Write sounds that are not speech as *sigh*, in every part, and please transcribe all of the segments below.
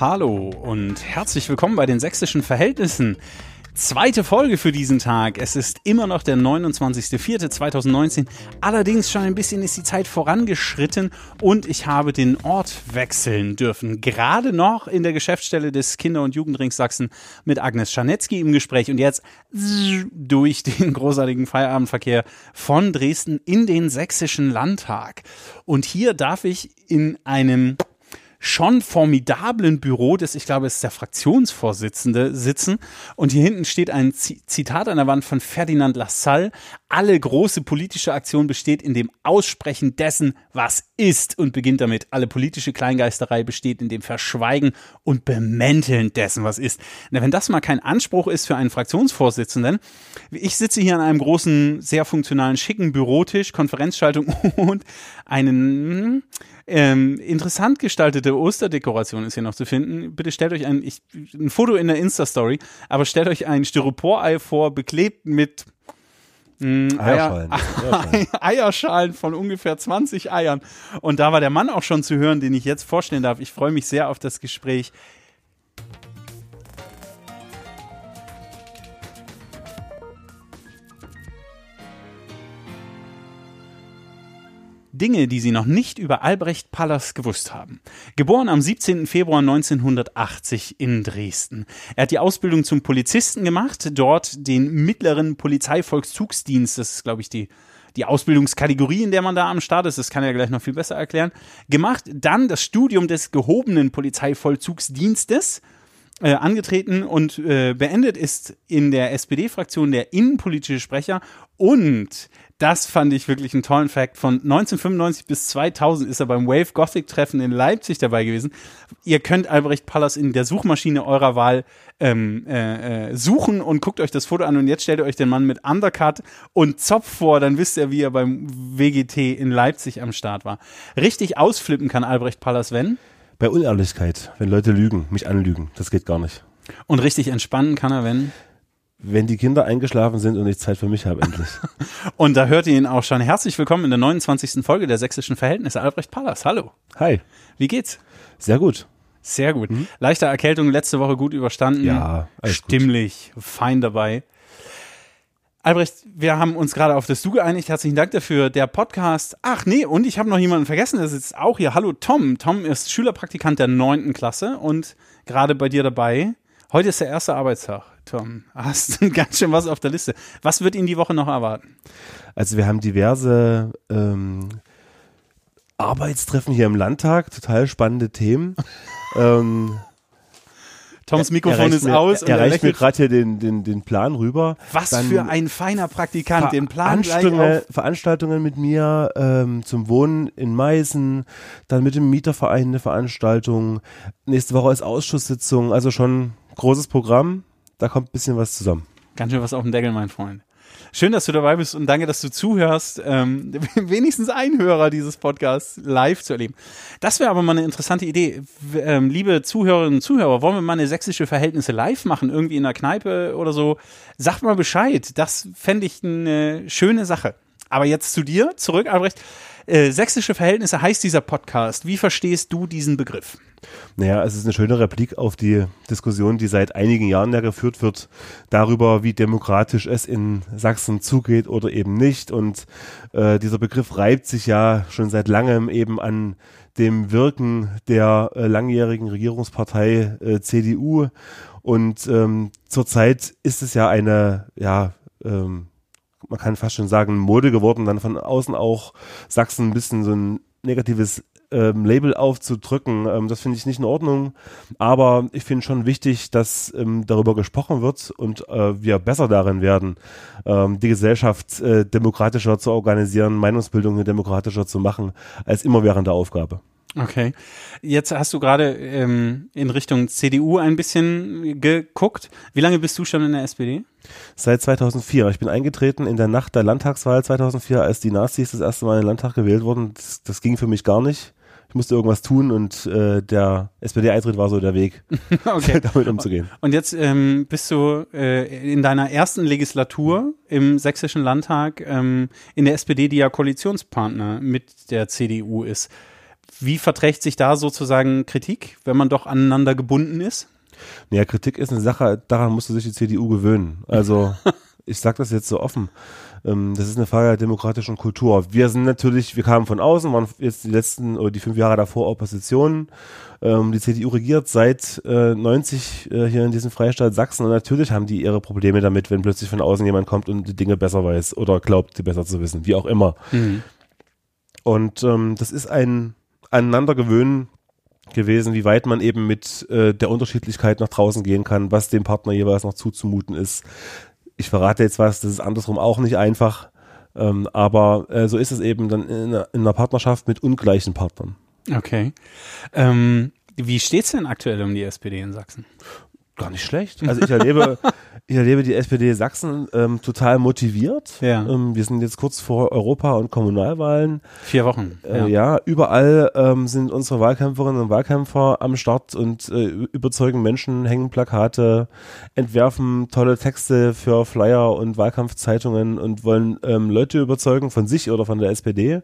Hallo und herzlich willkommen bei den sächsischen Verhältnissen. Zweite Folge für diesen Tag. Es ist immer noch der 29.04.2019. Allerdings schon ein bisschen ist die Zeit vorangeschritten und ich habe den Ort wechseln dürfen. Gerade noch in der Geschäftsstelle des Kinder- und Jugendrings Sachsen mit Agnes Scharnetzky im Gespräch und jetzt durch den großartigen Feierabendverkehr von Dresden in den sächsischen Landtag. Und hier darf ich in einem schon formidablen Büro des, ich glaube, es ist der Fraktionsvorsitzende, sitzen. Und hier hinten steht ein Zitat an der Wand von Ferdinand Lassalle. Alle große politische Aktion besteht in dem Aussprechen dessen, was ist und beginnt damit. Alle politische Kleingeisterei besteht in dem Verschweigen und Bemänteln dessen, was ist. Na, wenn das mal kein Anspruch ist für einen Fraktionsvorsitzenden, ich sitze hier an einem großen, sehr funktionalen, schicken Bürotisch, Konferenzschaltung *laughs* und einen ähm, interessant gestaltete Osterdekoration ist hier noch zu finden. Bitte stellt euch ein, ich, ein Foto in der Insta-Story, aber stellt euch ein Styroporei vor, beklebt mit mh, hm, Eierschalen. *laughs* Eier, Eierschalen von ungefähr 20 Eiern. Und da war der Mann auch schon zu hören, den ich jetzt vorstellen darf. Ich freue mich sehr auf das Gespräch. Dinge, die Sie noch nicht über Albrecht Pallas gewusst haben. Geboren am 17. Februar 1980 in Dresden. Er hat die Ausbildung zum Polizisten gemacht, dort den mittleren Polizeivolkszugsdienst, das ist, glaube ich, die die Ausbildungskategorie, in der man da am Start ist, das kann er gleich noch viel besser erklären, gemacht, dann das Studium des gehobenen Polizeivollzugsdienstes äh, angetreten und äh, beendet ist in der SPD-Fraktion der innenpolitische Sprecher und das fand ich wirklich einen tollen Fact. Von 1995 bis 2000 ist er beim Wave Gothic Treffen in Leipzig dabei gewesen. Ihr könnt Albrecht Pallas in der Suchmaschine eurer Wahl ähm, äh, äh, suchen und guckt euch das Foto an und jetzt stellt ihr euch den Mann mit Undercut und Zopf vor, dann wisst ihr, wie er beim WGT in Leipzig am Start war. Richtig ausflippen kann Albrecht Pallas, wenn? Bei Unehrlichkeit, wenn Leute lügen, mich anlügen, das geht gar nicht. Und richtig entspannen kann er, wenn? wenn die Kinder eingeschlafen sind und ich Zeit für mich habe, *laughs* endlich. und da hört ihr ihn auch schon. Herzlich willkommen in der 29. Folge der Sächsischen Verhältnisse. Albrecht Pallas, hallo. Hi. Wie geht's? Sehr gut. Sehr gut. Mhm. Leichte Erkältung letzte Woche gut überstanden. Ja, alles Stimmlich, gut. fein dabei. Albrecht, wir haben uns gerade auf das Du geeinigt. Herzlichen Dank dafür. Der Podcast. Ach nee, und ich habe noch jemanden vergessen, der sitzt auch hier. Hallo Tom. Tom ist Schülerpraktikant der neunten Klasse und gerade bei dir dabei. Heute ist der erste Arbeitstag. Tom, hast *laughs* ganz schön was auf der Liste. Was wird Ihnen die Woche noch erwarten? Also wir haben diverse ähm, Arbeitstreffen hier im Landtag, total spannende Themen. *laughs* ähm, Toms Mikrofon ist mir, aus. Er, er reicht mir gerade hier den, den, den Plan rüber. Was Dann für ein feiner Praktikant, den Plan Veranstaltungen, Veranstaltungen mit mir ähm, zum Wohnen in Meißen, dann mit dem Mieterverein eine Veranstaltung. Nächste Woche ist Ausschusssitzung, also schon großes Programm da kommt ein bisschen was zusammen. Ganz schön was auf dem Deckel, mein Freund. Schön, dass du dabei bist und danke, dass du zuhörst. Ähm, *laughs* wenigstens ein Hörer dieses Podcasts live zu erleben. Das wäre aber mal eine interessante Idee. Ähm, liebe Zuhörerinnen und Zuhörer, wollen wir mal eine sächsische Verhältnisse live machen, irgendwie in der Kneipe oder so? Sagt mal Bescheid. Das fände ich eine schöne Sache. Aber jetzt zu dir, zurück, Albrecht. Äh, sächsische Verhältnisse heißt dieser Podcast. Wie verstehst du diesen Begriff? Naja, es ist eine schöne Replik auf die Diskussion, die seit einigen Jahren ja geführt wird, darüber, wie demokratisch es in Sachsen zugeht oder eben nicht. Und äh, dieser Begriff reibt sich ja schon seit langem eben an dem Wirken der äh, langjährigen Regierungspartei äh, CDU. Und ähm, zurzeit ist es ja eine, ja, ähm, man kann fast schon sagen, Mode geworden, dann von außen auch Sachsen ein bisschen so ein negatives ähm, Label aufzudrücken. Ähm, das finde ich nicht in Ordnung. Aber ich finde schon wichtig, dass ähm, darüber gesprochen wird und äh, wir besser darin werden, ähm, die Gesellschaft äh, demokratischer zu organisieren, Meinungsbildung demokratischer zu machen, als immerwährende Aufgabe. Okay. Jetzt hast du gerade ähm, in Richtung CDU ein bisschen geguckt. Wie lange bist du schon in der SPD? Seit 2004. Ich bin eingetreten in der Nacht der Landtagswahl 2004, als die Nazis das erste Mal in den Landtag gewählt wurden. Das, das ging für mich gar nicht ich musste irgendwas tun und äh, der SPD-Eintritt war so der Weg, *laughs* okay. damit umzugehen. Und jetzt ähm, bist du äh, in deiner ersten Legislatur im Sächsischen Landtag ähm, in der SPD, die ja Koalitionspartner mit der CDU ist. Wie verträgt sich da sozusagen Kritik, wenn man doch aneinander gebunden ist? Naja, Kritik ist eine Sache, daran musste sich die CDU gewöhnen. Also *laughs* ich sage das jetzt so offen. Ähm, das ist eine Frage der demokratischen Kultur. Wir sind natürlich, wir kamen von außen, waren jetzt die letzten oder die fünf Jahre davor Opposition. Ähm, die CDU regiert seit äh, 90 äh, hier in diesem Freistaat Sachsen und natürlich haben die ihre Probleme damit, wenn plötzlich von außen jemand kommt und die Dinge besser weiß oder glaubt, die besser zu wissen, wie auch immer. Mhm. Und ähm, das ist ein Aneinandergewöhnen gewesen, wie weit man eben mit äh, der Unterschiedlichkeit nach draußen gehen kann, was dem Partner jeweils noch zuzumuten ist. Ich verrate jetzt was, das ist andersrum auch nicht einfach, ähm, aber äh, so ist es eben dann in einer, in einer Partnerschaft mit ungleichen Partnern. Okay. Ähm, wie steht's denn aktuell um die SPD in Sachsen? Gar nicht schlecht. Also ich erlebe, ich erlebe die SPD Sachsen ähm, total motiviert. Ja. Ähm, wir sind jetzt kurz vor Europa- und Kommunalwahlen. Vier Wochen. Äh, ja. ja, überall ähm, sind unsere Wahlkämpferinnen und Wahlkämpfer am Start und äh, überzeugen Menschen, hängen Plakate, entwerfen tolle Texte für Flyer und Wahlkampfzeitungen und wollen ähm, Leute überzeugen von sich oder von der SPD.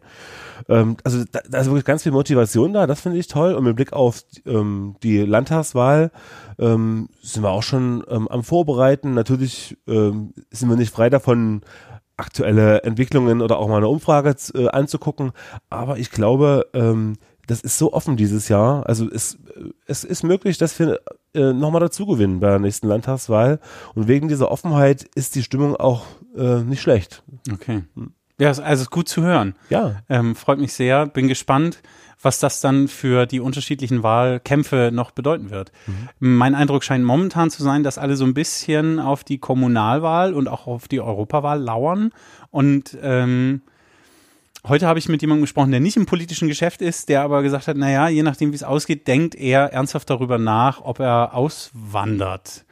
Ähm, also da, da ist wirklich ganz viel Motivation da, das finde ich toll. Und mit Blick auf ähm, die Landtagswahl ähm, sind wir auch schon ähm, am Vorbereiten. Natürlich ähm, sind wir nicht frei davon, aktuelle Entwicklungen oder auch mal eine Umfrage äh, anzugucken. Aber ich glaube, ähm, das ist so offen dieses Jahr. Also es, es ist möglich, dass wir äh, nochmal dazu gewinnen bei der nächsten Landtagswahl. Und wegen dieser Offenheit ist die Stimmung auch äh, nicht schlecht. Okay. Hm. Ja, also ist gut zu hören. Ja. Ähm, freut mich sehr. Bin gespannt, was das dann für die unterschiedlichen Wahlkämpfe noch bedeuten wird. Mhm. Mein Eindruck scheint momentan zu sein, dass alle so ein bisschen auf die Kommunalwahl und auch auf die Europawahl lauern. Und ähm, heute habe ich mit jemandem gesprochen, der nicht im politischen Geschäft ist, der aber gesagt hat, naja, je nachdem, wie es ausgeht, denkt er ernsthaft darüber nach, ob er auswandert.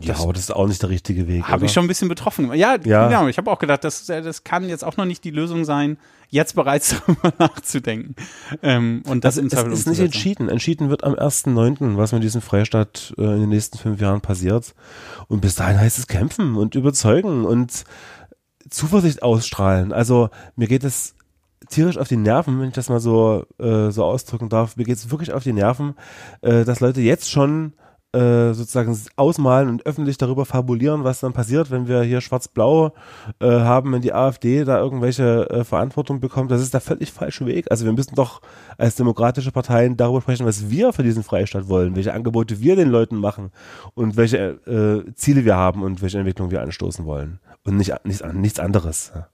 Ja, das aber das ist auch nicht der richtige Weg. Habe ich schon ein bisschen betroffen. Ja, ja. genau. Ich habe auch gedacht, das, das kann jetzt auch noch nicht die Lösung sein, jetzt bereits *laughs* darüber nachzudenken. Ähm, und das also im Es ist nicht entschieden. Entschieden wird am 1.9., was mit diesem Freistaat äh, in den nächsten fünf Jahren passiert. Und bis dahin heißt es kämpfen und überzeugen und Zuversicht ausstrahlen. Also mir geht es tierisch auf die Nerven, wenn ich das mal so, äh, so ausdrücken darf. Mir geht es wirklich auf die Nerven, äh, dass Leute jetzt schon äh, sozusagen ausmalen und öffentlich darüber fabulieren, was dann passiert, wenn wir hier schwarz-blau äh, haben, wenn die AfD da irgendwelche äh, Verantwortung bekommt. Das ist der völlig falsche Weg. Also wir müssen doch als demokratische Parteien darüber sprechen, was wir für diesen Freistaat wollen, welche Angebote wir den Leuten machen und welche äh, Ziele wir haben und welche Entwicklung wir anstoßen wollen. Und nicht, nichts, nichts anderes. Ja.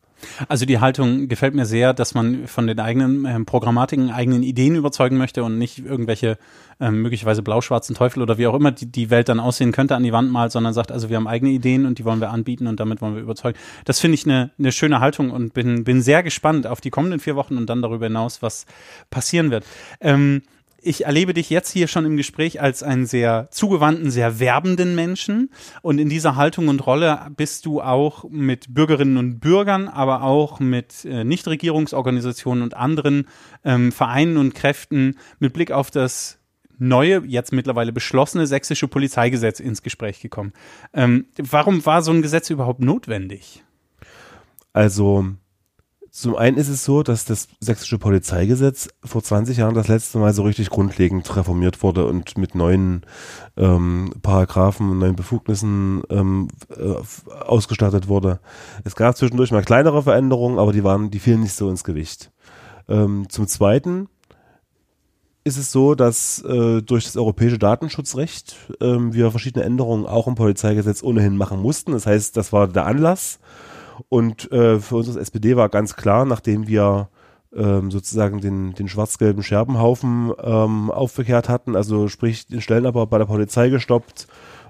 Also die Haltung gefällt mir sehr, dass man von den eigenen äh, Programmatiken, eigenen Ideen überzeugen möchte und nicht irgendwelche äh, möglicherweise blau-schwarzen Teufel oder wie auch immer die, die Welt dann aussehen könnte an die Wand malt, sondern sagt, also wir haben eigene Ideen und die wollen wir anbieten und damit wollen wir überzeugen. Das finde ich eine ne schöne Haltung und bin, bin sehr gespannt auf die kommenden vier Wochen und dann darüber hinaus, was passieren wird. Ähm, ich erlebe dich jetzt hier schon im Gespräch als einen sehr zugewandten, sehr werbenden Menschen. Und in dieser Haltung und Rolle bist du auch mit Bürgerinnen und Bürgern, aber auch mit äh, Nichtregierungsorganisationen und anderen ähm, Vereinen und Kräften mit Blick auf das neue, jetzt mittlerweile beschlossene sächsische Polizeigesetz ins Gespräch gekommen. Ähm, warum war so ein Gesetz überhaupt notwendig? Also zum einen ist es so, dass das sächsische Polizeigesetz vor 20 Jahren das letzte Mal so richtig grundlegend reformiert wurde und mit neuen ähm, Paragraphen und neuen Befugnissen ähm, äh, ausgestattet wurde. Es gab zwischendurch mal kleinere Veränderungen, aber die waren, die fielen nicht so ins Gewicht. Ähm, zum zweiten ist es so, dass äh, durch das europäische Datenschutzrecht ähm, wir verschiedene Änderungen auch im Polizeigesetz ohnehin machen mussten. Das heißt, das war der Anlass und äh, für uns als SPD war ganz klar, nachdem wir ähm, sozusagen den, den schwarz-gelben Scherbenhaufen ähm, aufgekehrt hatten, also sprich den Stellenabbau bei der Polizei gestoppt,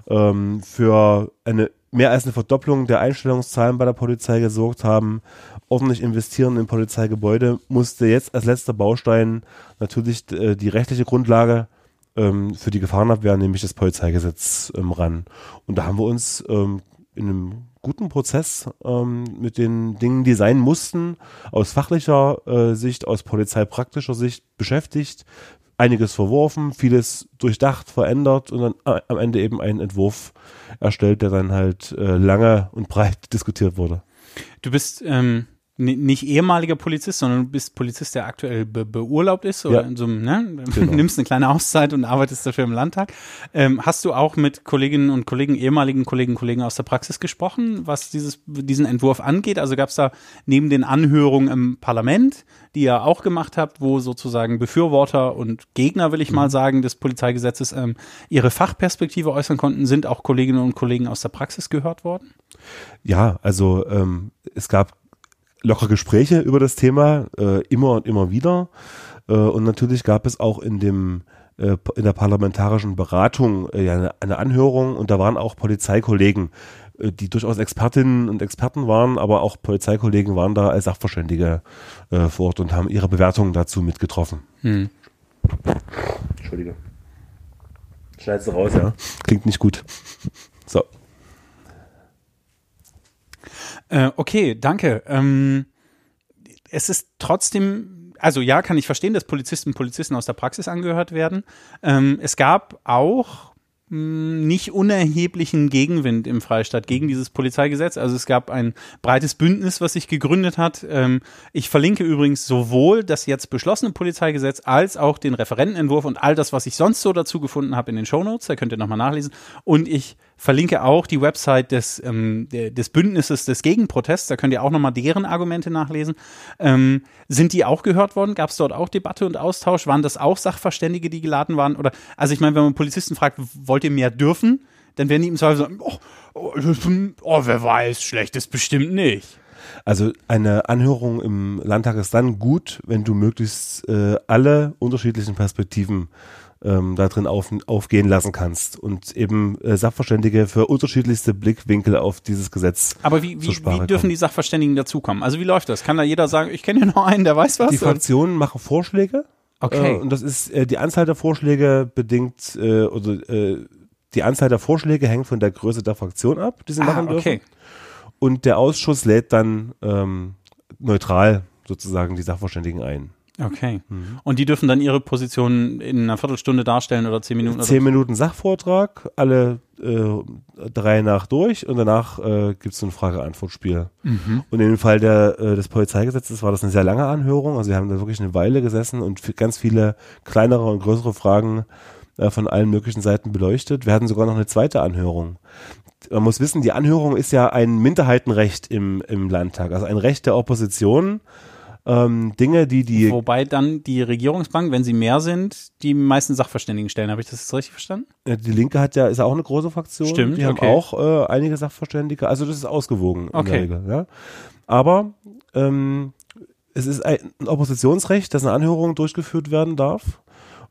ähm, für eine mehr als eine Verdopplung der Einstellungszahlen bei der Polizei gesorgt haben, ordentlich investieren in Polizeigebäude, musste jetzt als letzter Baustein natürlich äh, die rechtliche Grundlage ähm, für die Gefahrenabwehr, nämlich das Polizeigesetz, ähm, ran. Und da haben wir uns ähm, in einem guten Prozess ähm, mit den Dingen, die sein mussten, aus fachlicher äh, Sicht, aus polizeipraktischer Sicht beschäftigt, einiges verworfen, vieles durchdacht, verändert und dann äh, am Ende eben einen Entwurf erstellt, der dann halt äh, lange und breit *laughs* diskutiert wurde. Du bist ähm, nicht ehemaliger Polizist, sondern du bist Polizist, der aktuell be beurlaubt ist oder ja. in so einem, ne? *laughs* Genau. nimmst eine kleine Auszeit und arbeitest dafür im Landtag. Ähm, hast du auch mit Kolleginnen und Kollegen, ehemaligen Kolleginnen und Kollegen aus der Praxis gesprochen, was dieses, diesen Entwurf angeht? Also gab es da neben den Anhörungen im Parlament, die ihr auch gemacht habt, wo sozusagen Befürworter und Gegner, will ich mhm. mal sagen, des Polizeigesetzes ähm, ihre Fachperspektive äußern konnten, sind auch Kolleginnen und Kollegen aus der Praxis gehört worden? Ja, also ähm, es gab lockere Gespräche über das Thema, äh, immer und immer wieder. Äh, und natürlich gab es auch in dem äh, in der parlamentarischen Beratung äh, eine, eine Anhörung und da waren auch Polizeikollegen, äh, die durchaus Expertinnen und Experten waren, aber auch Polizeikollegen waren da als Sachverständige äh, vor Ort und haben ihre Bewertungen dazu mitgetroffen. Hm. Entschuldige. Schneidest du raus, ja? Klingt nicht gut. So. Äh, okay, danke. Ähm, es ist trotzdem, also ja, kann ich verstehen, dass Polizisten und Polizisten aus der Praxis angehört werden. Ähm, es gab auch nicht unerheblichen Gegenwind im Freistaat gegen dieses Polizeigesetz. Also es gab ein breites Bündnis, was sich gegründet hat. Ähm, ich verlinke übrigens sowohl das jetzt beschlossene Polizeigesetz als auch den Referentenentwurf und all das, was ich sonst so dazu gefunden habe in den Shownotes. Da könnt ihr nochmal nachlesen. Und ich verlinke auch die Website des, ähm, des Bündnisses des Gegenprotests. Da könnt ihr auch nochmal deren Argumente nachlesen. Ähm, sind die auch gehört worden? Gab es dort auch Debatte und Austausch? Waren das auch Sachverständige, die geladen waren? Oder also ich meine, wenn man Polizisten fragt, wollt ihr mehr dürfen? Dann werden die im Zweifel sagen, oh, oh, oh wer weiß, schlecht ist bestimmt nicht. Also eine Anhörung im Landtag ist dann gut, wenn du möglichst äh, alle unterschiedlichen Perspektiven ähm, da drin auf, aufgehen lassen kannst und eben äh, Sachverständige für unterschiedlichste Blickwinkel auf dieses Gesetz. Aber wie, wie, wie dürfen die Sachverständigen dazukommen? Also wie läuft das? Kann da jeder sagen, ich kenne hier noch einen, der weiß was? Die Fraktionen machen Vorschläge. Okay. Äh, und das ist äh, die Anzahl der Vorschläge bedingt äh, oder äh, die Anzahl der Vorschläge hängt von der Größe der Fraktion ab, die sie ah, machen dürfen. Okay. Und der Ausschuss lädt dann ähm, neutral sozusagen die Sachverständigen ein. Okay. Mhm. Und die dürfen dann ihre Position in einer Viertelstunde darstellen oder zehn Minuten? Zehn Minuten Sachvortrag, alle äh, drei nach durch und danach äh, gibt es so ein Frage-Antwort-Spiel. Mhm. Und in dem Fall der, äh, des Polizeigesetzes war das eine sehr lange Anhörung. Also wir haben da wirklich eine Weile gesessen und ganz viele kleinere und größere Fragen äh, von allen möglichen Seiten beleuchtet. Wir hatten sogar noch eine zweite Anhörung man muss wissen, die Anhörung ist ja ein Minderheitenrecht im, im Landtag, also ein Recht der Opposition, ähm, Dinge, die die. Wobei dann die Regierungsbank, wenn sie mehr sind, die meisten Sachverständigen stellen. Habe ich das jetzt richtig verstanden? Die Linke hat ja, ist ja auch eine große Fraktion. Stimmt. Die okay. haben auch äh, einige Sachverständige. Also das ist ausgewogen in okay. der Regel. Ja? Aber ähm, es ist ein Oppositionsrecht, dass eine Anhörung durchgeführt werden darf.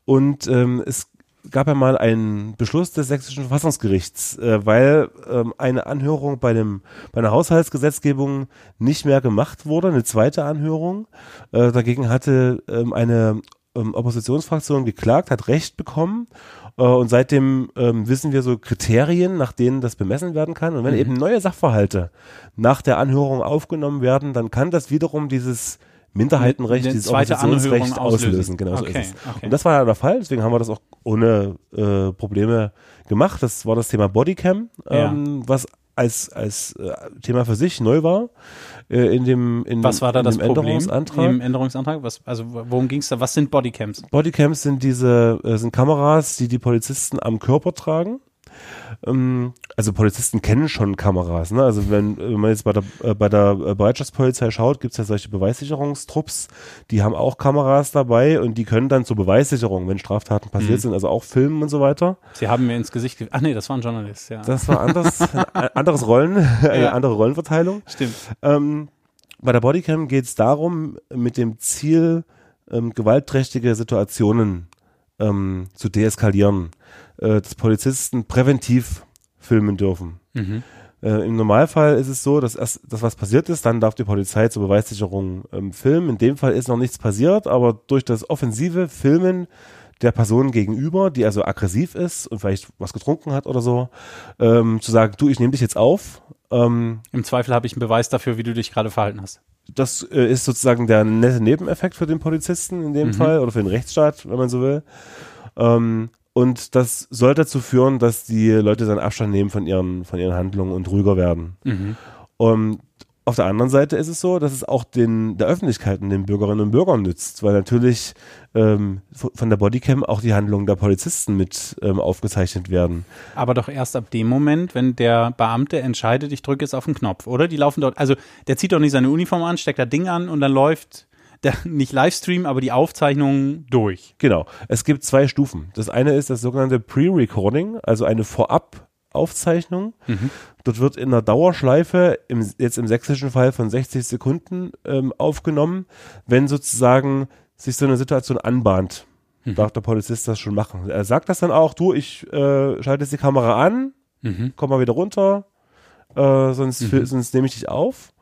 Und ähm, es gab ja mal einen Beschluss des sächsischen Verfassungsgerichts, äh, weil ähm, eine Anhörung bei, dem, bei einer Haushaltsgesetzgebung nicht mehr gemacht wurde, eine zweite Anhörung. Äh, dagegen hatte ähm, eine ähm, Oppositionsfraktion geklagt, hat Recht bekommen. Äh, und seitdem ähm, wissen wir so Kriterien, nach denen das bemessen werden kann. Und wenn mhm. eben neue Sachverhalte nach der Anhörung aufgenommen werden, dann kann das wiederum dieses Minderheitenrecht, dieses Oppositionsrecht auslösen. auslösen. Genau okay, so ist es. Okay. Und das war ja der Fall, deswegen haben wir das auch ohne äh, Probleme gemacht. Das war das Thema Bodycam, ähm, ja. was als, als äh, Thema für sich neu war äh, in dem in Was war da das Änderungsantrag? Im Änderungsantrag? Was, also worum ging es da? Was sind Bodycams? Bodycams sind diese äh, sind Kameras, die die Polizisten am Körper tragen ähm, also Polizisten kennen schon Kameras. Ne? Also wenn, wenn man jetzt bei der, äh, bei der Bereitschaftspolizei schaut, gibt es ja solche Beweissicherungstrupps, die haben auch Kameras dabei und die können dann zur Beweissicherung, wenn Straftaten passiert mhm. sind, also auch filmen und so weiter. Sie haben mir ins Gesicht, ach nee, das war ein Journalist, ja. Das war anders, *laughs* ein anderes Rollen, eine ja. andere Rollenverteilung. Stimmt. Ähm, bei der Bodycam geht es darum, mit dem Ziel, ähm, gewaltträchtige Situationen ähm, zu deeskalieren äh, dass Polizisten präventiv filmen dürfen. Mhm. Äh, Im Normalfall ist es so, dass erst das, was passiert ist, dann darf die Polizei zur Beweissicherung ähm, filmen. In dem Fall ist noch nichts passiert, aber durch das offensive Filmen der Person gegenüber, die also aggressiv ist und vielleicht was getrunken hat oder so, ähm, zu sagen, du, ich nehme dich jetzt auf. Ähm, Im Zweifel habe ich einen Beweis dafür, wie du dich gerade verhalten hast. Das äh, ist sozusagen der nette Nebeneffekt für den Polizisten in dem mhm. Fall oder für den Rechtsstaat, wenn man so will. Ähm, und das soll dazu führen, dass die Leute dann Abstand nehmen von ihren, von ihren Handlungen und ruhiger werden. Mhm. Um, Auf der anderen Seite ist es so, dass es auch den, der Öffentlichkeit und den Bürgerinnen und Bürgern nützt, weil natürlich ähm, von der Bodycam auch die Handlungen der Polizisten mit ähm, aufgezeichnet werden. Aber doch erst ab dem Moment, wenn der Beamte entscheidet, ich drücke jetzt auf den Knopf, oder? Die laufen dort, also der zieht doch nicht seine Uniform an, steckt da Ding an und dann läuft *laughs* der, nicht Livestream, aber die Aufzeichnung durch. Genau. Es gibt zwei Stufen. Das eine ist das sogenannte Pre-Recording, also eine Vorab- Aufzeichnung. Mhm. Dort wird in einer Dauerschleife, im, jetzt im sächsischen Fall von 60 Sekunden ähm, aufgenommen, wenn sozusagen sich so eine Situation anbahnt. Mhm. Darf der Polizist das schon machen. Er sagt das dann auch, du, ich äh, schalte jetzt die Kamera an, mhm. komm mal wieder runter, äh, sonst, mhm. sonst nehme ich dich auf.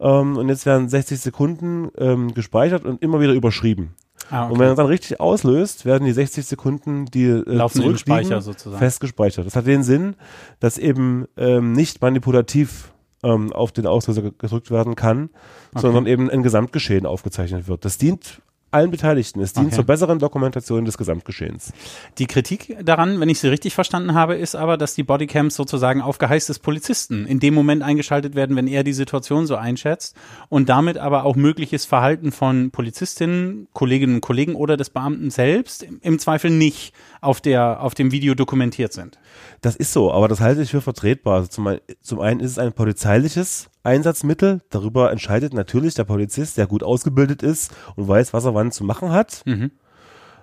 Ähm, und jetzt werden 60 Sekunden ähm, gespeichert und immer wieder überschrieben. Ah, okay. Und wenn er dann richtig auslöst, werden die 60 Sekunden, die äh, Laufen Speicher sozusagen. fest gespeichert. Das hat den Sinn, dass eben ähm, nicht manipulativ ähm, auf den Auslöser gedrückt werden kann, okay. sondern eben ein Gesamtgeschehen aufgezeichnet wird. Das dient allen Beteiligten. Es dient okay. zur besseren Dokumentation des Gesamtgeschehens. Die Kritik daran, wenn ich sie richtig verstanden habe, ist aber, dass die Bodycams sozusagen auf Geheiß des Polizisten in dem Moment eingeschaltet werden, wenn er die Situation so einschätzt und damit aber auch mögliches Verhalten von Polizistinnen, Kolleginnen und Kollegen oder des Beamten selbst im Zweifel nicht auf, der, auf dem Video dokumentiert sind. Das ist so, aber das halte ich für vertretbar. Also zum, zum einen ist es ein polizeiliches Einsatzmittel. Darüber entscheidet natürlich der Polizist, der gut ausgebildet ist und weiß, was er wann zu machen hat. Mhm.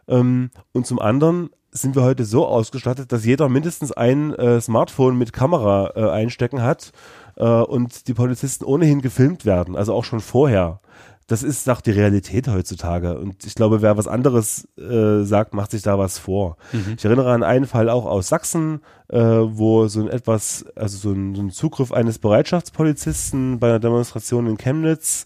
Ähm, und zum anderen sind wir heute so ausgestattet, dass jeder mindestens ein äh, Smartphone mit Kamera äh, einstecken hat äh, und die Polizisten ohnehin gefilmt werden, also auch schon vorher das ist auch die Realität heutzutage. Und ich glaube, wer was anderes äh, sagt, macht sich da was vor. Mhm. Ich erinnere an einen Fall auch aus Sachsen, äh, wo so ein etwas, also so ein, so ein, Zugriff eines Bereitschaftspolizisten bei einer Demonstration in Chemnitz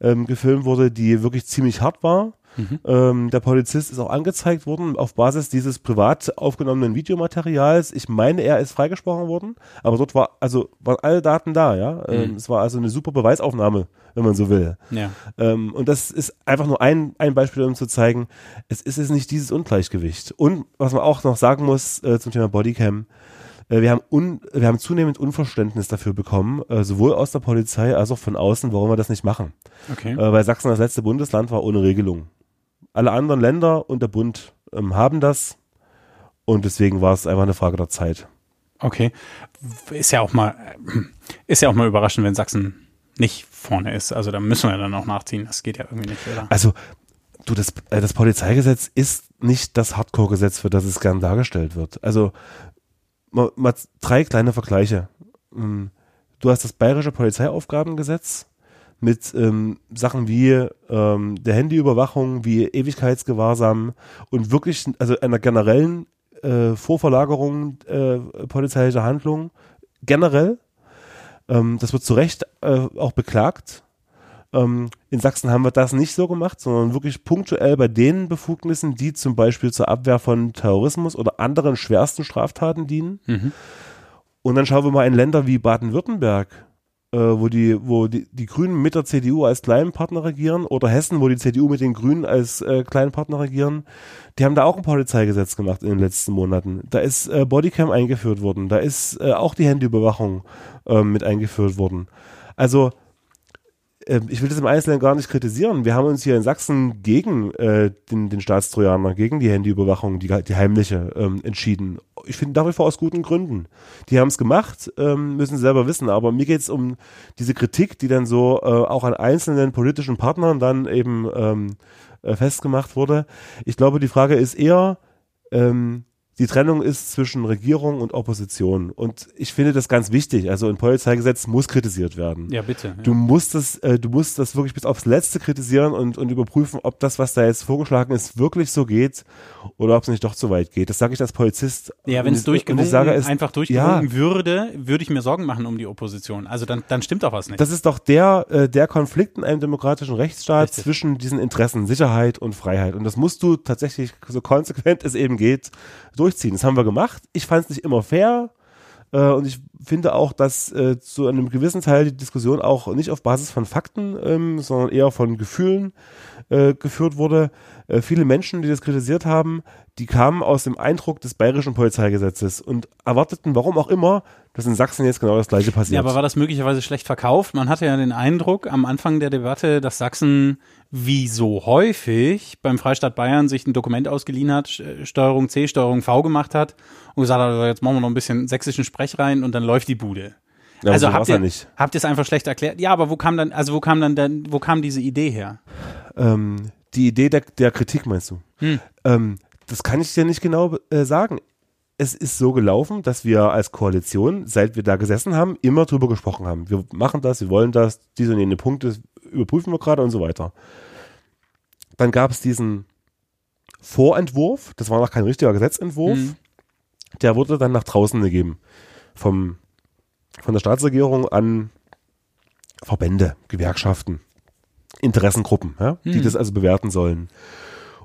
ähm, gefilmt wurde, die wirklich ziemlich hart war. Mhm. Ähm, der Polizist ist auch angezeigt worden auf Basis dieses privat aufgenommenen Videomaterials. Ich meine, er ist freigesprochen worden, aber dort war also waren alle Daten da, ja. Ähm, mhm. es war also eine super Beweisaufnahme, wenn man so will. Ja. Ähm, und das ist einfach nur ein, ein Beispiel, um zu zeigen, es ist es nicht dieses Ungleichgewicht. Und was man auch noch sagen muss äh, zum Thema Bodycam, äh, wir haben, un, wir haben zunehmend Unverständnis dafür bekommen, äh, sowohl aus der Polizei als auch von außen, warum wir das nicht machen. Okay. Äh, weil Sachsen das letzte Bundesland war ohne Regelung. Alle anderen Länder und der Bund ähm, haben das und deswegen war es einfach eine Frage der Zeit. Okay. Ist ja auch mal, ist ja auch mal überraschend, wenn Sachsen nicht vorne ist. Also da müssen wir dann auch nachziehen. Das geht ja irgendwie nicht, oder? Also, du, das, äh, das Polizeigesetz ist nicht das Hardcore-Gesetz, für das es gern dargestellt wird. Also, mal, mal drei kleine Vergleiche. Hm, du hast das bayerische Polizeiaufgabengesetz, mit ähm, Sachen wie ähm, der Handyüberwachung, wie Ewigkeitsgewahrsam und wirklich, also einer generellen äh, Vorverlagerung äh, polizeilicher Handlungen generell. Ähm, das wird zu Recht äh, auch beklagt. Ähm, in Sachsen haben wir das nicht so gemacht, sondern wirklich punktuell bei den Befugnissen, die zum Beispiel zur Abwehr von Terrorismus oder anderen schwersten Straftaten dienen. Mhm. Und dann schauen wir mal in Länder wie Baden-Württemberg, äh, wo die, wo die, die Grünen mit der CDU als kleinen Partner regieren oder Hessen, wo die CDU mit den Grünen als äh, kleinen Partner regieren, die haben da auch ein Polizeigesetz gemacht in den letzten Monaten. Da ist äh, Bodycam eingeführt worden, da ist äh, auch die Handyüberwachung äh, mit eingeführt worden. Also ich will das im Einzelnen gar nicht kritisieren. Wir haben uns hier in Sachsen gegen äh, den, den Staatstrojaner, gegen die Handyüberwachung, die, die heimliche, ähm, entschieden. Ich finde nach wie vor aus guten Gründen. Die haben es gemacht, ähm, müssen sie selber wissen. Aber mir geht es um diese Kritik, die dann so äh, auch an einzelnen politischen Partnern dann eben ähm, äh, festgemacht wurde. Ich glaube, die Frage ist eher, ähm, die Trennung ist zwischen Regierung und Opposition. Und ich finde das ganz wichtig. Also ein Polizeigesetz muss kritisiert werden. Ja, bitte. Ja. Du musst das, äh, du musst das wirklich bis aufs Letzte kritisieren und, und überprüfen, ob das, was da jetzt vorgeschlagen ist, wirklich so geht oder ob es nicht doch zu weit geht. Das sage ich als Polizist. Ja, wenn es durchgewunken, einfach durchgewunken ja, würde, würde ich mir Sorgen machen um die Opposition. Also dann, dann stimmt doch was nicht. Das ist doch der, äh, der Konflikt in einem demokratischen Rechtsstaat Richtig. zwischen diesen Interessen, Sicherheit und Freiheit. Und das musst du tatsächlich so konsequent es eben geht durchziehen. Das haben wir gemacht. Ich fand es nicht immer fair. Äh, und ich finde auch, dass äh, zu einem gewissen Teil die Diskussion auch nicht auf Basis von Fakten, ähm, sondern eher von Gefühlen äh, geführt wurde. Äh, viele Menschen, die das kritisiert haben, die kamen aus dem Eindruck des bayerischen Polizeigesetzes und erwarteten, warum auch immer, dass in Sachsen jetzt genau das gleiche passiert. Ja, aber war das möglicherweise schlecht verkauft? Man hatte ja den Eindruck am Anfang der Debatte, dass Sachsen wie so häufig beim Freistaat Bayern sich ein Dokument ausgeliehen hat, Steuerung C, Steuerung V gemacht hat und gesagt hat, also jetzt machen wir noch ein bisschen sächsischen Sprech rein und dann läuft die Bude. Ja, also so habt ihr, habt ihr es einfach schlecht erklärt? Ja, aber wo kam dann, also wo kam dann, denn, wo kam diese Idee her? Ähm, die Idee der, der Kritik meinst du? Hm. Ähm, das kann ich dir nicht genau äh, sagen. Es ist so gelaufen, dass wir als Koalition, seit wir da gesessen haben, immer drüber gesprochen haben. Wir machen das, wir wollen das, diese und jene Punkte überprüfen wir gerade und so weiter. Dann gab es diesen Vorentwurf, das war noch kein richtiger Gesetzentwurf, Hm. der wurde dann nach draußen gegeben vom, von der Staatsregierung an Verbände, Gewerkschaften, Interessengruppen, ja, die Hm. das also bewerten sollen.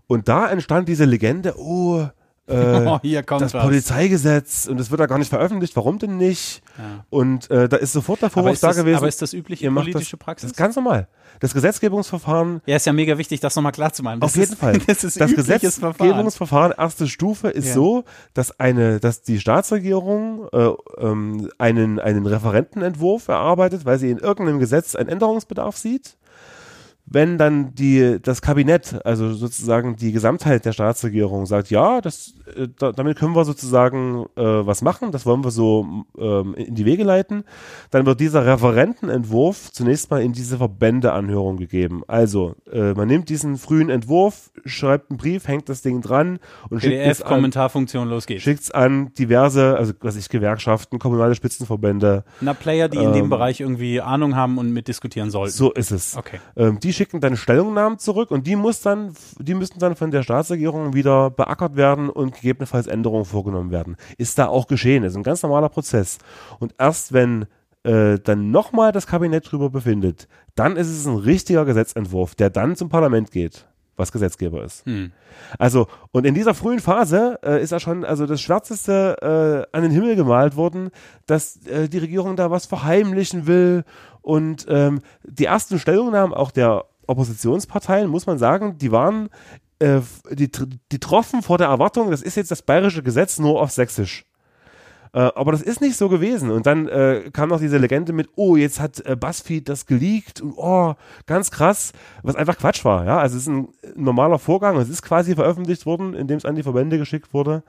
Und da entstand diese Legende, oh, äh, *laughs* Oh, hier kommt das was. Polizeigesetz und es wird da gar nicht veröffentlicht, warum denn nicht? Ja. Und äh, da ist sofort der Vorwurf da das, gewesen. aber ist das übliche politische das, Praxis? Das ist ganz normal. Das Gesetzgebungsverfahren ja, ist ja mega wichtig, das nochmal klar zu machen. Das auf jeden ist, Fall. *laughs* Das ist das übliches Verfahren. Gesetzgebungsverfahren erste Stufe ist Ja. so, dass eine, dass die Staatsregierung äh, ähm, einen einen Referentenentwurf erarbeitet, weil sie in irgendeinem Gesetz einen Änderungsbedarf sieht. Wenn dann die das Kabinett, also sozusagen die Gesamtheit der Staatsregierung sagt, ja, das äh, da, damit können wir sozusagen äh, was machen, das wollen wir so ähm, in die Wege leiten, dann wird dieser Referentenentwurf zunächst mal in diese Verbändeanhörung gegeben. Also äh, man nimmt diesen frühen Entwurf, schreibt einen Brief, hängt das Ding dran und schickt es an, PDF-Kommentarfunktion, los geht's. schickt's an diverse, also was ich Gewerkschaften, kommunale Spitzenverbände. Na, Player, die in dem Ähm, Bereich irgendwie Ahnung haben und mitdiskutieren sollten. So ist es. Okay. Ähm, die schicken dann Stellungnahmen zurück und die muss dann, die müssen dann von der Staatsregierung wieder beackert werden und gegebenenfalls Änderungen vorgenommen werden. Ist da auch geschehen. Ist ein ganz normaler Prozess. Und erst wenn äh, dann nochmal das Kabinett drüber befindet, dann ist es ein richtiger Gesetzentwurf, der dann zum Parlament geht, was Gesetzgeber ist. Hm. Also, und in dieser frühen Phase äh, ist ja schon also das Schwärzeste äh, an den Himmel gemalt worden, dass äh, die Regierung da was verheimlichen will. Und ähm, die ersten Stellungnahmen auch der Oppositionsparteien, muss man sagen, die waren, äh, die, die troffen vor der Erwartung, das ist jetzt das bayerische Gesetz nur auf Sächsisch. Äh, aber das ist nicht so gewesen. Und dann äh, kam noch diese Legende mit, oh, jetzt hat äh, BuzzFeed das geleakt und oh, ganz krass, was einfach Quatsch war. Ja, also es ist ein normaler Vorgang. Es ist quasi veröffentlicht worden, indem es an die Verbände geschickt wurde.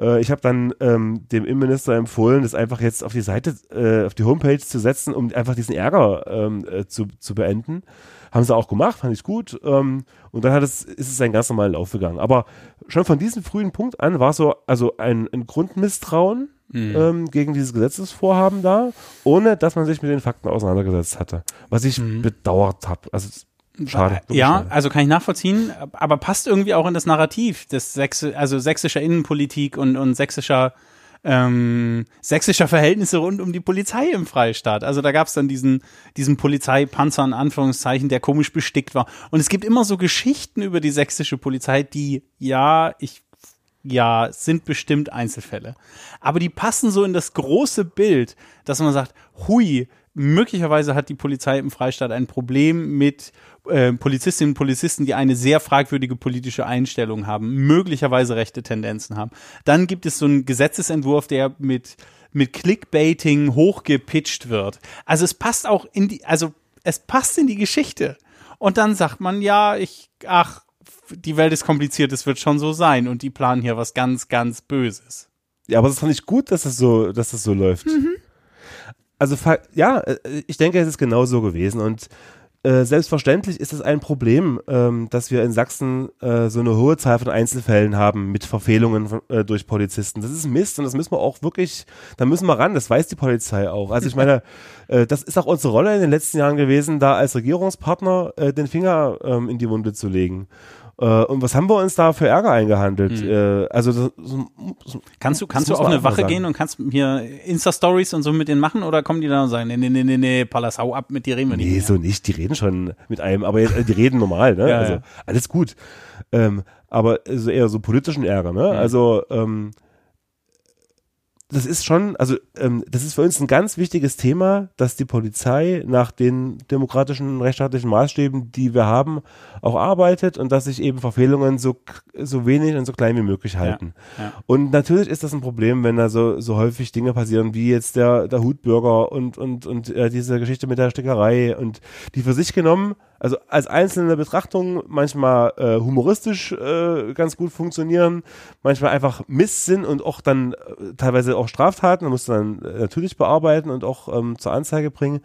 Äh, ich habe dann ähm, dem Innenminister empfohlen, das einfach jetzt auf die Seite, äh, auf die Homepage zu setzen, um einfach diesen Ärger ähm, äh, zu, zu beenden. Haben sie auch gemacht, fand ich gut. Ähm, und dann hat es, ist es einen ganz normalen Lauf gegangen. Aber schon von diesem frühen Punkt an war so also ein, ein Grundmisstrauen ähm, gegen dieses Gesetzesvorhaben da, ohne dass man sich mit den Fakten auseinandergesetzt hatte. Was ich bedauert habe. Also schade. wirklich Ja, schade. also kann ich nachvollziehen, aber passt irgendwie auch in das Narrativ des Sächse, also sächsischer Innenpolitik und, und sächsischer ähm, sächsischer Verhältnisse rund um die Polizei im Freistaat. Also da gab es dann diesen, diesen Polizeipanzer in Anführungszeichen, der komisch bestickt war. Und es gibt immer so Geschichten über die sächsische Polizei, die, ja, ich ja, sind bestimmt Einzelfälle. Aber die passen so in das große Bild, dass man sagt, hui, möglicherweise hat die Polizei im Freistaat ein Problem mit äh, Polizistinnen und Polizisten, die eine sehr fragwürdige politische Einstellung haben, möglicherweise rechte Tendenzen haben. Dann gibt es so einen Gesetzesentwurf, der mit, mit Clickbaiting hochgepitcht wird. Also es passt auch in die, also es passt in die Geschichte. Und dann sagt man, ja, ich, ach, die Welt ist kompliziert, es wird schon so sein und die planen hier was ganz, ganz Böses. Ja, aber es ist doch nicht gut, dass das so, dass das so läuft. Also fa- ja, äh, ich denke, es ist genau so gewesen und äh, selbstverständlich ist es ein Problem, ähm, dass wir in Sachsen äh, so eine hohe Zahl von Einzelfällen haben mit Verfehlungen von, äh, durch Polizisten. Das ist Mist und das müssen wir auch wirklich, da müssen wir ran, das weiß die Polizei auch. Also ich meine, *laughs* äh, das ist auch unsere Rolle in den letzten Jahren gewesen, da als Regierungspartner äh, den Finger ähm, in die Wunde zu legen. Äh, und was haben wir uns da für Ärger eingehandelt? Äh, also das, so, so, Kannst du, kannst du auf eine Wache sagen. gehen und kannst hier Insta-Stories und so mit denen machen oder kommen die dann und sagen, nee, nee, nee, nee, nee, Pallas, hau ab, mit dir reden wir nicht Nee, mehr. so nicht. Die reden schon mit einem, aber jetzt, äh, die reden normal, ne? *laughs* Ja, also ja. alles gut. Ähm, aber eher so politischen Ärger, ne? Also ähm, das ist schon, also ähm, das ist für uns ein ganz wichtiges Thema, dass die Polizei nach den demokratischen, rechtsstaatlichen Maßstäben, die wir haben, auch arbeitet und dass sich eben Verfehlungen so, so wenig und so klein wie möglich halten. Ja, ja. Und natürlich ist das ein Problem, wenn da so, so häufig Dinge passieren, wie jetzt der, der Hutbürger und, und, und äh, diese Geschichte mit der Stickerei und die für sich genommen also als einzelne Betrachtung manchmal äh, humoristisch äh, ganz gut funktionieren, manchmal einfach Mist sind und auch dann äh, teilweise auch Straftaten, da musst du dann äh, natürlich bearbeiten und auch ähm, zur Anzeige bringen.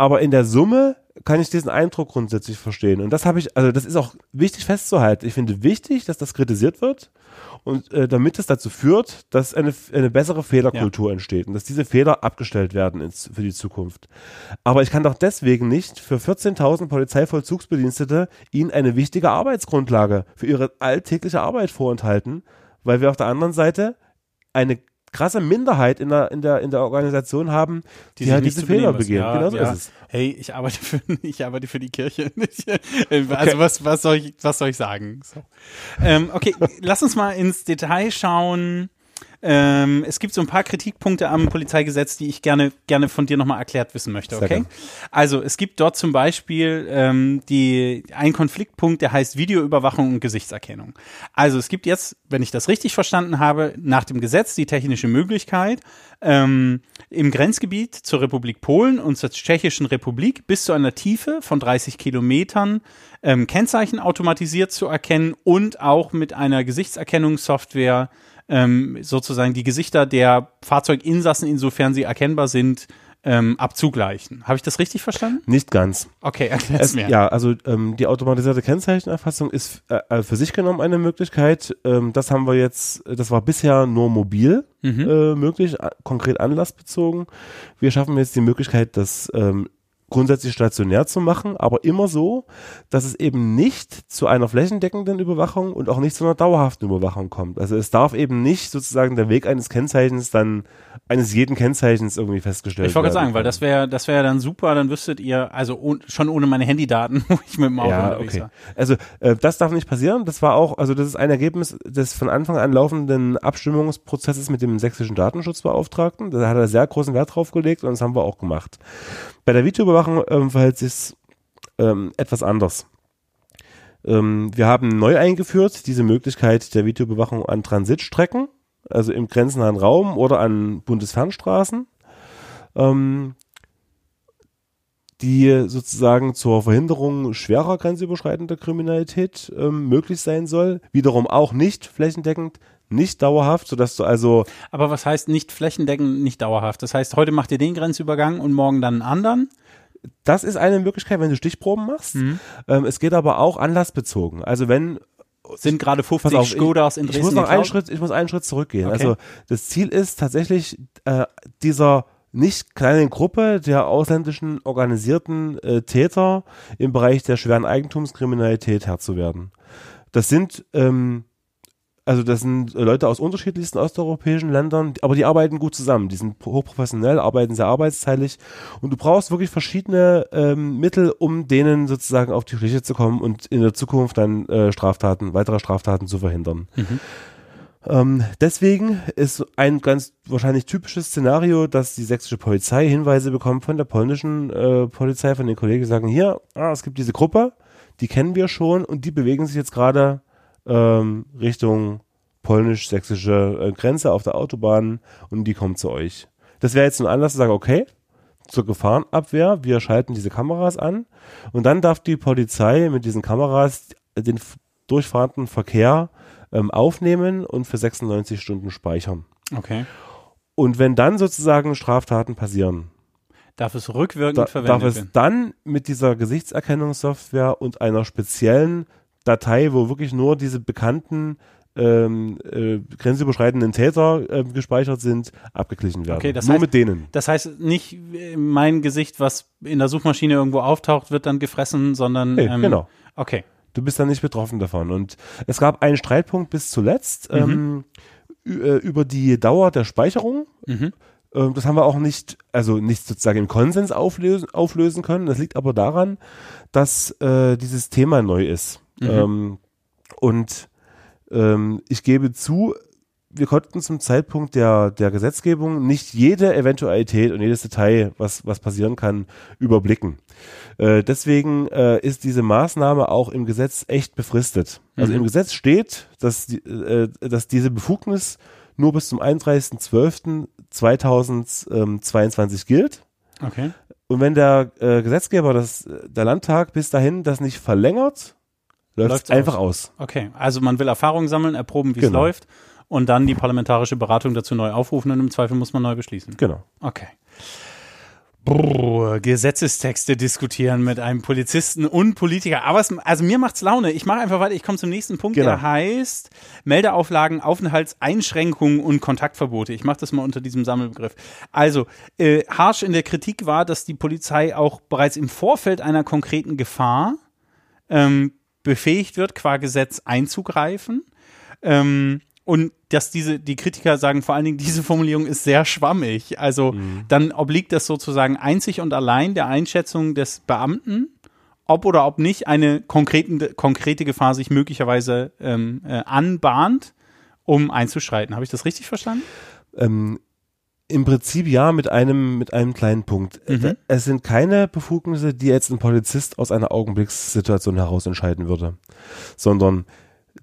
Aber in der Summe kann ich diesen Eindruck grundsätzlich verstehen. Und das habe ich, also das ist auch wichtig festzuhalten. Ich finde wichtig, dass das kritisiert wird und äh, damit es dazu führt, dass eine, eine bessere Fehlerkultur ja. entsteht und dass diese Fehler abgestellt werden ins, für die Zukunft. Aber ich kann doch deswegen nicht für 14.000 Polizeivollzugsbedienstete ihnen eine wichtige Arbeitsgrundlage für ihre alltägliche Arbeit vorenthalten, weil wir auf der anderen Seite eine krasse Minderheit in der, in der, in der Organisation haben, die, die halt diese Fehler begehen. Ja, genau so ja. ist es. Hey, ich arbeite für, *laughs* ich arbeite für die Kirche. *laughs* also okay. was, was soll ich, was soll ich sagen? So. Ähm, okay, lass uns mal ins Detail schauen ähm, es gibt so ein paar Kritikpunkte am Polizeigesetz, die ich gerne, gerne von dir nochmal erklärt wissen möchte, okay? Also es gibt dort zum Beispiel ähm, die, ein Konfliktpunkt, der heißt Videoüberwachung und Gesichtserkennung. Also es gibt jetzt, wenn ich das richtig verstanden habe, nach dem Gesetz die technische Möglichkeit, ähm, im Grenzgebiet zur Republik Polen und zur Tschechischen Republik bis zu einer Tiefe von 30 Kilometern ähm, Kennzeichen automatisiert zu erkennen und auch mit einer Gesichtserkennungssoftware ähm, sozusagen die Gesichter der Fahrzeuginsassen, insofern sie erkennbar sind, ähm, abzugleichen. Habe ich das richtig verstanden? Nicht ganz. Okay, erklär's mir. Ja, also ähm, die automatisierte Kennzeichenerfassung ist äh, äh, für sich genommen eine Möglichkeit. Ähm, das haben wir jetzt, das war bisher nur mobil mhm. äh, möglich, konkret anlassbezogen. Wir schaffen jetzt die Möglichkeit, dass ähm, grundsätzlich stationär zu machen, aber immer so, dass es eben nicht zu einer flächendeckenden Überwachung und auch nicht zu einer dauerhaften Überwachung kommt. Also es darf eben nicht sozusagen der Weg eines Kennzeichens dann, eines jeden Kennzeichens irgendwie festgestellt. Ich wollte gerade sagen, weil das wäre das wäre dann super, dann wüsstet ihr, also oh, schon ohne meine Handydaten, *laughs* wo ich mit dem Auto ja, okay. war. Also äh, das darf nicht passieren. Das war auch, also das ist ein Ergebnis des von Anfang an laufenden Abstimmungsprozesses mit dem sächsischen Datenschutzbeauftragten. Da hat er sehr großen Wert drauf gelegt und das haben wir auch gemacht. Bei der Videoüberwachung ähm, verhält sich ähm, etwas anders. Ähm, wir haben neu eingeführt diese Möglichkeit der Videoüberwachung an Transitstrecken, also im grenznahen Raum oder an Bundesfernstraßen, ähm, die sozusagen zur Verhinderung schwerer grenzüberschreitender Kriminalität ähm, möglich sein soll. Wiederum auch nicht flächendeckend nicht dauerhaft, sodass du also. Aber was heißt nicht flächendeckend, nicht dauerhaft? Das heißt, heute macht ihr den Grenzübergang und morgen dann einen anderen? Das ist eine Möglichkeit, wenn du Stichproben machst. Mhm. Ähm, es geht aber auch anlassbezogen. Also wenn sind gerade 50 auf, Skodas in Dresden. Ich muss noch einen Schritt, ich muss einen Schritt zurückgehen. Okay. Also das Ziel ist tatsächlich äh, dieser nicht kleinen Gruppe der ausländischen organisierten äh, Täter im Bereich der schweren Eigentumskriminalität Herr zu werden. Das sind ähm, also das sind Leute aus unterschiedlichsten osteuropäischen Ländern, aber die arbeiten gut zusammen. Die sind hochprofessionell, arbeiten sehr arbeitsteilig und du brauchst wirklich verschiedene ähm, Mittel, um denen sozusagen auf die Schliche zu kommen und in der Zukunft dann äh, Straftaten, weitere Straftaten zu verhindern. Mhm. Ähm, deswegen ist ein ganz wahrscheinlich typisches Szenario, dass die sächsische Polizei Hinweise bekommt von der polnischen äh, Polizei, von den Kollegen, die sagen, hier, ah, es gibt diese Gruppe, die kennen wir schon und die bewegen sich jetzt gerade ähm, Richtung polnisch-sächsische äh, Grenze auf der Autobahn und die kommt zu euch. Das wäre jetzt ein Anlass zu sagen, okay, zur Gefahrenabwehr, wir schalten diese Kameras an und dann darf die Polizei mit diesen Kameras den durchfahrenden Verkehr ähm, aufnehmen und für 96 Stunden speichern. Okay. Und wenn dann sozusagen Straftaten passieren, darf es rückwirkend da, verwendet werden. Darf es werden. dann mit dieser Gesichtserkennungssoftware und einer speziellen Datei, wo wirklich nur diese bekannten ähm, äh, grenzüberschreitenden Täter äh, gespeichert sind, abgeglichen werden. Okay, das Nur heißt, mit denen. Das heißt, nicht mein Gesicht, was in der Suchmaschine irgendwo auftaucht, wird dann gefressen, sondern. Hey, ähm, genau. Okay. Du bist dann nicht betroffen davon. Und es gab einen Streitpunkt bis zuletzt mhm. ähm, äh, über die Dauer der Speicherung. Mhm. Ähm, das haben wir auch nicht, also nicht sozusagen im Konsens auflösen, auflösen können. Das liegt aber daran, dass äh, dieses Thema neu ist. Mhm. Ähm, und ähm, ich gebe zu, wir konnten zum Zeitpunkt der, der Gesetzgebung nicht jede Eventualität und jedes Detail, was, was passieren kann, überblicken. Äh, deswegen äh, ist diese Maßnahme auch im Gesetz echt befristet. Also Mhm. im Gesetz steht, dass, die, äh, dass diese Befugnis nur bis zum 31.12.2022 gilt. Okay. Und wenn der äh, Gesetzgeber, das, der Landtag bis dahin das nicht verlängert, läuft es einfach aus. Okay. Also man will Erfahrung sammeln, erproben, wie es Genau. läuft und dann die parlamentarische Beratung dazu neu aufrufen und im Zweifel muss man neu beschließen. Genau. Okay. Brrr, Gesetzestexte diskutieren mit einem Polizisten und Politiker. Aber es, also mir macht's Laune. Ich mache einfach weiter. Ich komme zum nächsten Punkt, der Genau. heißt Meldeauflagen, Aufenthaltseinschränkungen und Kontaktverbote. Ich mache das mal unter diesem Sammelbegriff. Also, äh, harsch in der Kritik war, dass die Polizei auch bereits im Vorfeld einer konkreten Gefahr ähm, befähigt wird, qua Gesetz einzugreifen. Ähm, und dass diese, die Kritiker sagen vor allen Dingen, diese Formulierung ist sehr schwammig. Also dann obliegt das sozusagen einzig und allein der Einschätzung des Beamten, ob oder ob nicht eine konkreten, konkrete Gefahr sich möglicherweise ähm, äh, anbahnt, um einzuschreiten. Habe ich das richtig verstanden? Ähm, Im Prinzip ja, mit einem, mit einem kleinen Punkt. Mhm. Äh, Es sind keine Befugnisse, die jetzt ein Polizist aus einer Augenblickssituation heraus entscheiden würde, sondern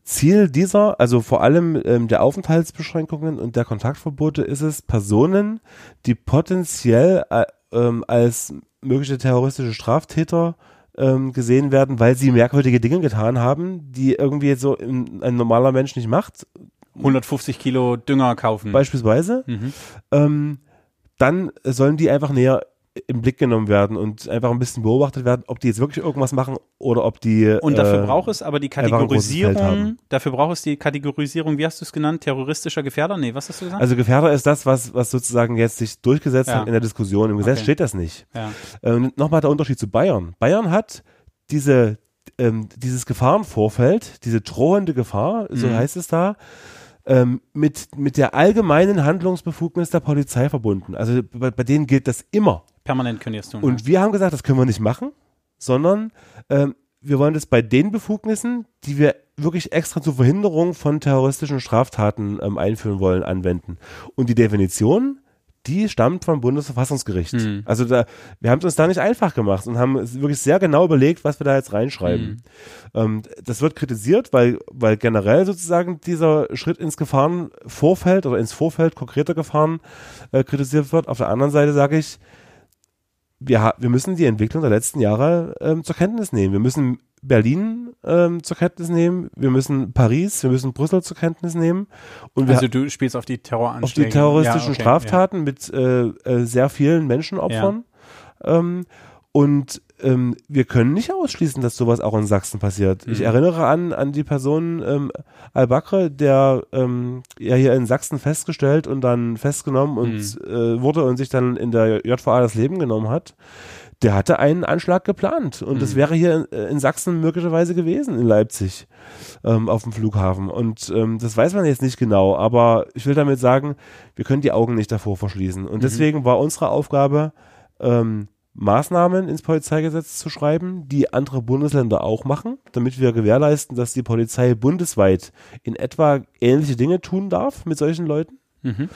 Ziel dieser, also vor allem ähm, der Aufenthaltsbeschränkungen und der Kontaktverbote ist es, Personen, die potenziell äh, ähm, als mögliche terroristische Straftäter ähm, gesehen werden, weil sie merkwürdige Dinge getan haben, die irgendwie so ein, ein normaler Mensch nicht macht, 150 Kilo Dünger kaufen. beispielsweise, Mhm. ähm, dann sollen die einfach näher im Blick genommen werden und einfach ein bisschen beobachtet werden, ob die jetzt wirklich irgendwas machen oder ob die. Und dafür äh, braucht es aber die Kategorisierung, dafür braucht es die Kategorisierung, wie hast du es genannt? Terroristischer Gefährder? Nee, was hast du gesagt? Also Gefährder ist das, was, was sozusagen jetzt sich durchgesetzt Ja. hat in der Diskussion. Im Gesetz Okay. steht das nicht. ja. Ähm, Nochmal der Unterschied zu Bayern. Bayern hat diese, ähm, dieses Gefahrenvorfeld, diese drohende Gefahr, so Mhm. heißt es da, ähm, mit, mit der allgemeinen Handlungsbefugnis der Polizei verbunden. Also bei, bei denen gilt das immer. Permanent können die es tun. Und wir haben gesagt, das können wir nicht machen, sondern ähm, wir wollen das bei den Befugnissen, die wir wirklich extra zur Verhinderung von terroristischen Straftaten ähm, einführen wollen, anwenden. Und die Definition, die stammt vom Bundesverfassungsgericht. Mhm. Also da, wir haben es uns da nicht einfach gemacht und haben es wirklich sehr genau überlegt, was wir da jetzt reinschreiben. Ähm, das wird kritisiert, weil, weil generell sozusagen dieser Schritt ins Gefahrenvorfeld oder ins Vorfeld konkreter Gefahren äh, kritisiert wird. Auf der anderen Seite sage ich, wir, wir müssen die Entwicklung der letzten Jahre ähm, zur Kenntnis nehmen. Wir müssen Berlin ähm, zur Kenntnis nehmen, wir müssen Paris, wir müssen Brüssel zur Kenntnis nehmen und wir also du spielst auf die Terroranschläge. auf die terroristischen Ja, okay, Straftaten mit äh, äh, sehr vielen Menschenopfern. Ähm, und ähm, wir können nicht ausschließen, dass sowas auch in Sachsen passiert. Ich Mhm. erinnere an, an die Person ähm, Al-Bakr, der ähm, ja hier in Sachsen festgestellt und dann festgenommen und Mhm. äh, wurde und sich dann in der JVA das Leben genommen hat. Der hatte einen Anschlag geplant und das Mhm. wäre hier in, in Sachsen möglicherweise gewesen, in Leipzig, ähm, auf dem Flughafen. Und ähm, das weiß man jetzt nicht genau, aber ich will damit sagen, wir können die Augen nicht davor verschließen. Und Mhm. deswegen war unsere Aufgabe, ähm, Maßnahmen ins Polizeigesetz zu schreiben, die andere Bundesländer auch machen, damit wir gewährleisten, dass die Polizei bundesweit in etwa ähnliche Dinge tun darf mit solchen Leuten. Mhm.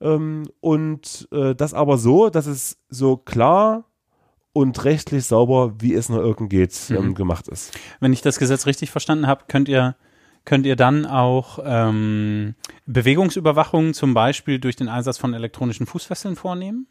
Ähm, und äh, das aber so, dass es so klar und rechtlich sauber, wie es nur irgend geht, ähm, Mhm. gemacht ist. Wenn ich das Gesetz richtig verstanden habe, könnt ihr könnt ihr dann auch ähm, Bewegungsüberwachung zum Beispiel durch den Einsatz von elektronischen Fußfesseln vornehmen?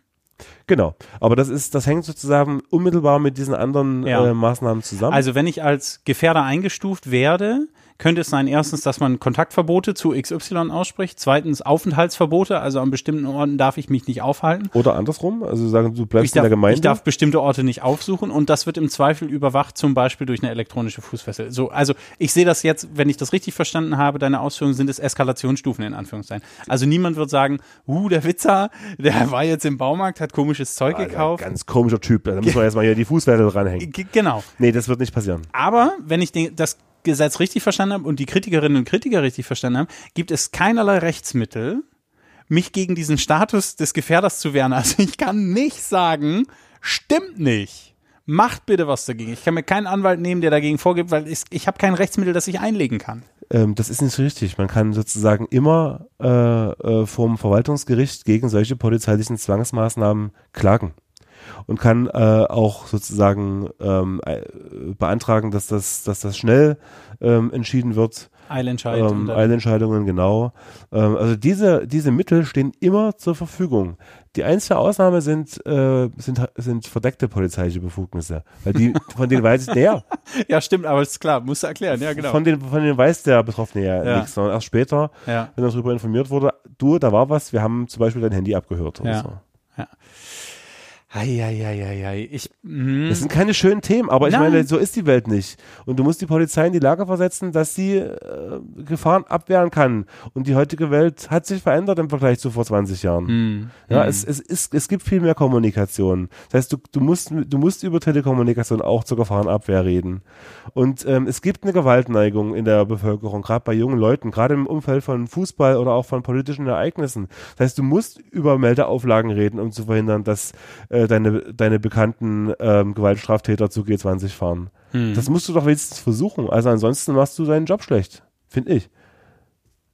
Genau. Aber das ist, das hängt sozusagen unmittelbar mit diesen anderen Ja. äh, Maßnahmen zusammen. Also wenn ich als Gefährder eingestuft werde, könnte es sein, erstens, dass man Kontaktverbote zu XY ausspricht, zweitens Aufenthaltsverbote, also an bestimmten Orten darf ich mich nicht aufhalten. Oder andersrum, also sagen, du bleibst Ich darf, in der Gemeinde. ich darf bestimmte Orte nicht aufsuchen und das wird im Zweifel überwacht, zum Beispiel durch eine elektronische Fußfessel. So, also ich sehe das jetzt, wenn ich das richtig verstanden habe, deine Ausführungen sind es Eskalationsstufen in Anführungszeichen. Also niemand wird sagen, uh, der Witzer, der war jetzt im Baumarkt, hat komisches Zeug Alter, gekauft. Ganz komischer Typ. Da muss man *laughs* erstmal hier die Fußwerte dranhängen. G genau. Nee, das wird nicht passieren. Aber wenn ich den, das Gesetz richtig verstanden habe und die Kritikerinnen und Kritiker richtig verstanden haben, gibt es keinerlei Rechtsmittel, mich gegen diesen Status des Gefährders zu wehren. *laughs* Also ich kann nicht sagen, stimmt nicht. Macht bitte was dagegen. Ich kann mir keinen Anwalt nehmen, der dagegen vorgibt, weil ich, ich habe kein Rechtsmittel, das ich einlegen kann. Ähm, das ist nicht richtig. Man kann sozusagen immer äh, äh, vom Verwaltungsgericht gegen solche polizeilichen Zwangsmaßnahmen klagen und kann äh, auch sozusagen ähm, äh, beantragen, dass das, dass das schnell ähm, entschieden wird. Eilentscheidungen. Ähm, Eilentscheidungen, genau. Ähm, also diese, diese Mittel stehen immer zur Verfügung. Die einzige Ausnahme sind, äh, sind, sind verdeckte polizeiliche Befugnisse. Weil die, von denen weiß ich, naja. *laughs* ja, stimmt, aber ist klar, musst du erklären, ja, genau. Von denen, von denen weiß der Betroffene ja, Ja. nichts, sondern erst später, ja. wenn er darüber informiert wurde, du, da war was, wir haben zum Beispiel dein Handy abgehört oder Ja. so. Eieieiei. Ich, mh. Das sind keine schönen Themen, aber ich Nein. meine, so ist die Welt nicht. Und du musst die Polizei in die Lage versetzen, dass sie äh, Gefahren abwehren kann. Und die heutige Welt hat sich verändert im Vergleich zu vor 20 Jahren. Hm. Ja, Hm. es, es, ist, es gibt viel mehr Kommunikation. Das heißt, du, du, musst, du musst über Telekommunikation auch zur Gefahrenabwehr reden. Und ähm, es gibt eine Gewaltneigung in der Bevölkerung, gerade bei jungen Leuten, gerade im Umfeld von Fußball oder auch von politischen Ereignissen. Das heißt, du musst über Meldeauflagen reden, um zu verhindern, dass äh, deine, deine bekannten ähm, Gewaltstraftäter zu G20 fahren. Hm. Das musst du doch wenigstens versuchen. Also ansonsten machst du deinen Job schlecht, finde ich.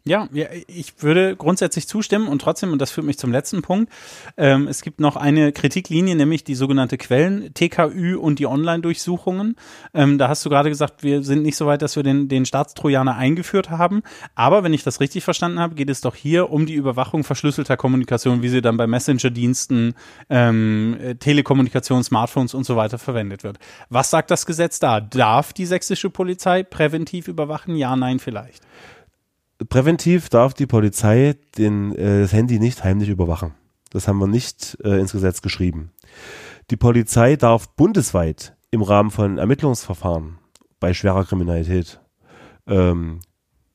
Ja, ich würde grundsätzlich zustimmen und trotzdem, und das führt mich zum letzten Punkt, ähm, es gibt noch eine Kritiklinie, nämlich die sogenannte Quellen, TKÜ und die Online-Durchsuchungen. Ähm, da hast du gerade gesagt, wir sind nicht so weit, dass wir den, den Staatstrojaner eingeführt haben. Aber wenn ich das richtig verstanden habe, geht es doch hier um die Überwachung verschlüsselter Kommunikation, wie sie dann bei Messenger-Diensten, ähm, äh, Telekommunikation, Smartphones und so weiter verwendet wird. Was sagt das Gesetz da? Darf die sächsische Polizei präventiv überwachen? Ja, nein, vielleicht. Präventiv darf die Polizei den, äh, das Handy nicht heimlich überwachen. Das haben wir nicht äh, ins Gesetz geschrieben. Die Polizei darf bundesweit im Rahmen von Ermittlungsverfahren bei schwerer Kriminalität ähm,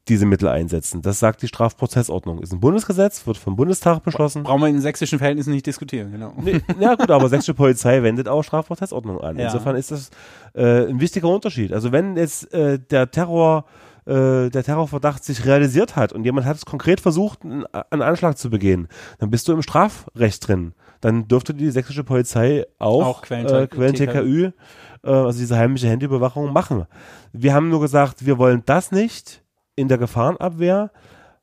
diese Mittel einsetzen. Das sagt die Strafprozessordnung. Ist ein Bundesgesetz, wird vom Bundestag beschlossen. Brauchen wir in sächsischen Verhältnissen nicht diskutieren, genau. Nee, ja gut, aber sächsische Polizei wendet auch Strafprozessordnung an. Ja. Insofern ist das äh, ein wichtiger Unterschied. Also wenn jetzt äh, der Terror äh, der Terrorverdacht sich realisiert hat und jemand hat es konkret versucht, einen, einen Anschlag zu begehen, dann bist du im Strafrecht drin. Dann dürfte die sächsische Polizei auch, Auch Quellen- äh, Quellen TKÜ, äh, also diese heimliche Handyüberwachung machen. Wir haben nur gesagt, wir wollen das nicht in der Gefahrenabwehr,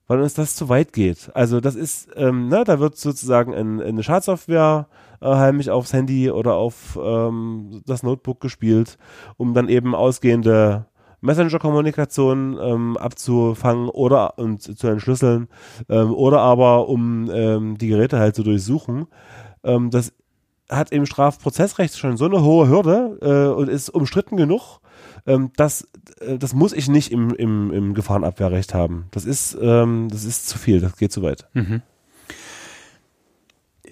weil uns das zu weit geht. Also das ist, ähm, ne, da wird sozusagen ein, eine Schadsoftware äh, heimlich aufs Handy oder auf ähm, das Notebook gespielt, um dann eben ausgehende Messenger-Kommunikation ähm, abzufangen oder und zu entschlüsseln ähm, oder aber um ähm, die Geräte halt zu durchsuchen. Ähm, das hat im Strafprozessrecht schon so eine hohe Hürde äh, und ist umstritten genug, ähm, das, äh, das muss ich nicht im, im, im Gefahrenabwehrrecht haben. Das ist, ähm, das ist zu viel, das geht zu weit.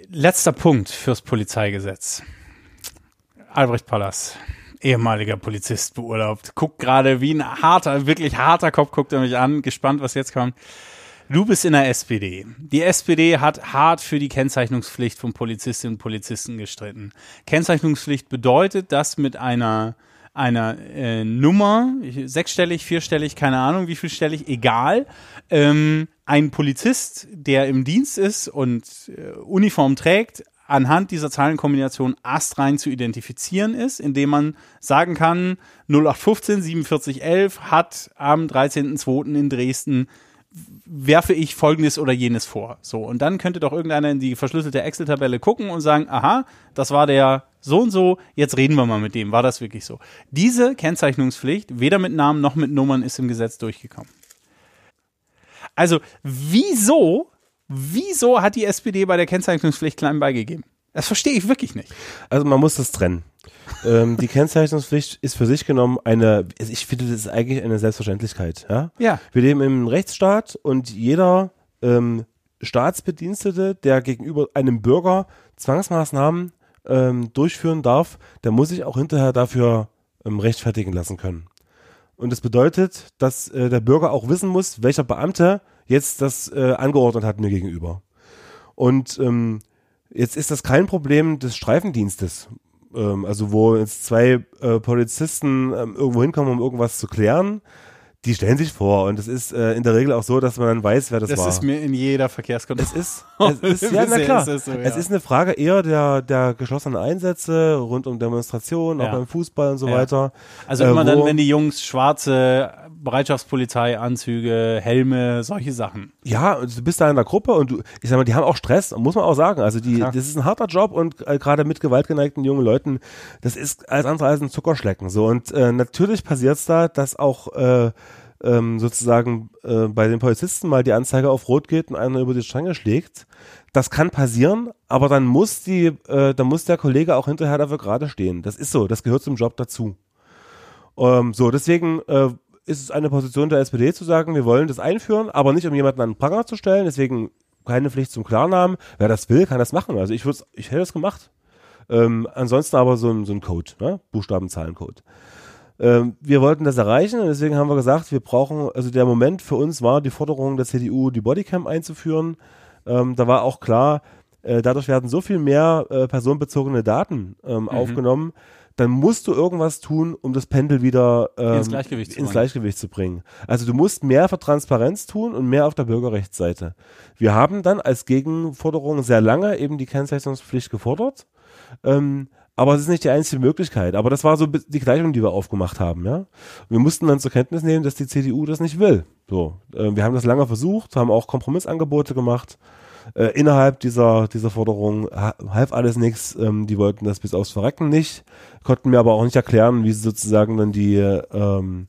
Letzter Punkt fürs Polizeigesetz. Albrecht Pallas, ehemaliger Polizist beurlaubt, guckt gerade wie ein harter, wirklich harter Kopf, guckt er mich an, gespannt, was jetzt kommt. Du bist in der SPD. Die SPD hat hart für die Kennzeichnungspflicht von Polizistinnen und Polizisten gestritten. Kennzeichnungspflicht bedeutet, dass mit einer einer äh, Nummer, sechsstellig, vierstellig, keine Ahnung, wie vielstellig, egal, ähm, ein Polizist, der im Dienst ist und äh, Uniform trägt, anhand dieser Zahlenkombination astrein zu identifizieren ist, indem man sagen kann, 0815 4711 hat am 13.02. in Dresden werfe ich folgendes oder jenes vor. So, und dann könnte doch irgendeiner in die verschlüsselte Excel-Tabelle gucken und sagen, aha, das war der so und so, jetzt reden wir mal mit dem, war das wirklich so? Diese Kennzeichnungspflicht, weder mit Namen noch mit Nummern, ist im Gesetz durchgekommen. Also, wieso, wieso hat die SPD bei der Kennzeichnungspflicht klein beigegeben? Das verstehe ich wirklich nicht. Also man muss das trennen. ähm, die Kennzeichnungspflicht ist für sich genommen eine, also ich finde, das ist eigentlich eine Selbstverständlichkeit. Ja? Ja. Wir leben im Rechtsstaat und jeder ähm, Staatsbedienstete, der gegenüber einem Bürger Zwangsmaßnahmen ähm, durchführen darf, der muss sich auch hinterher dafür ähm, rechtfertigen lassen können. Und das bedeutet, dass äh, der Bürger auch wissen muss, welcher Beamte jetzt das äh, angeordnet hat mir gegenüber. Und ähm, jetzt ist das kein Problem des Streifendienstes, ähm, also wo jetzt zwei äh, Polizisten ähm, irgendwo hinkommen, um irgendwas zu klären. Die stellen sich vor und es ist äh, in der Regel auch so, dass man dann weiß, wer das, Das war. ist mir in jeder Verkehrskontrolle. es ist, es *laughs* ist ja, na klar. ist es so, ja. Es ist eine Frage eher der, der geschlossenen Einsätze rund um Demonstrationen, auch Ja. beim Fußball und so Ja. weiter. Also Äh, immer dann, wenn die Jungs schwarze Bereitschaftspolizeianzüge, Helme, solche Sachen. Ja, und du bist da in der Gruppe und du, ich sag mal, die haben auch Stress, muss man auch sagen. Also die, Klar. das ist ein harter Job und äh, gerade mit gewaltgeneigten jungen Leuten, das ist alles andere als ein Zuckerschlecken. So und äh, natürlich passiert's da, dass auch äh, ähm, sozusagen äh, bei den Polizisten mal die Anzeige auf Rot geht und einer über die Stränge schlägt. Das kann passieren, aber dann muss die, äh, dann muss der Kollege auch hinterher dafür gerade stehen. Das ist so, das gehört zum Job dazu. Ähm, so, deswegen äh, ist es eine Position der SPD zu sagen, wir wollen das einführen, aber nicht um jemanden an den Pranger zu stellen, deswegen keine Pflicht zum Klarnamen. Wer das will, kann das machen. Also ich würde ich hätte das gemacht. Ähm, ansonsten aber so ein, so ein Code, ne? Buchstaben-Zahlen-Code. Ähm, wir wollten das erreichen und deswegen haben wir gesagt, wir brauchen, also der Moment für uns war die Forderung der CDU, die Bodycam einzuführen. Ähm, da war auch klar, äh, dadurch werden so viel mehr äh, personenbezogene Daten ähm, aufgenommen, dann musst du irgendwas tun, um das Pendel wieder ähm, Ins Gleichgewicht zu ins bringen. Gleichgewicht zu bringen. Also du musst mehr für Transparenz tun und mehr auf der Bürgerrechtsseite. Wir haben dann als Gegenforderung sehr lange eben die Kennzeichnungspflicht gefordert. Ähm, aber es ist nicht die einzige Möglichkeit. Aber das war so die Gleichung, die wir aufgemacht haben. Ja, wir mussten dann zur Kenntnis nehmen, dass die CDU das nicht will. So, äh, wir haben das lange versucht, haben auch Kompromissangebote gemacht. Äh, innerhalb dieser dieser Forderung ha- half alles nichts. Ähm, die wollten das bis aufs Verrecken nicht, konnten mir aber auch nicht erklären, wie sie sozusagen dann die ähm,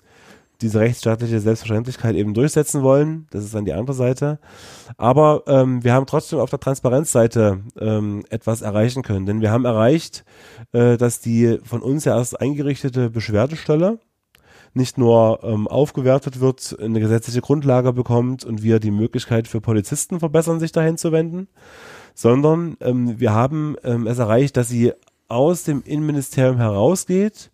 diese rechtsstaatliche Selbstverständlichkeit eben durchsetzen wollen. Das ist dann die andere Seite. Aber ähm, wir haben trotzdem auf der Transparenzseite ähm, etwas erreichen können. Denn wir haben erreicht, äh, dass die von uns ja erst eingerichtete Beschwerdestelle nicht nur ähm, aufgewertet wird, eine gesetzliche Grundlage bekommt und wir die Möglichkeit für Polizisten verbessern, sich dahin zu wenden, sondern ähm, wir haben ähm, es erreicht, dass sie aus dem Innenministerium herausgeht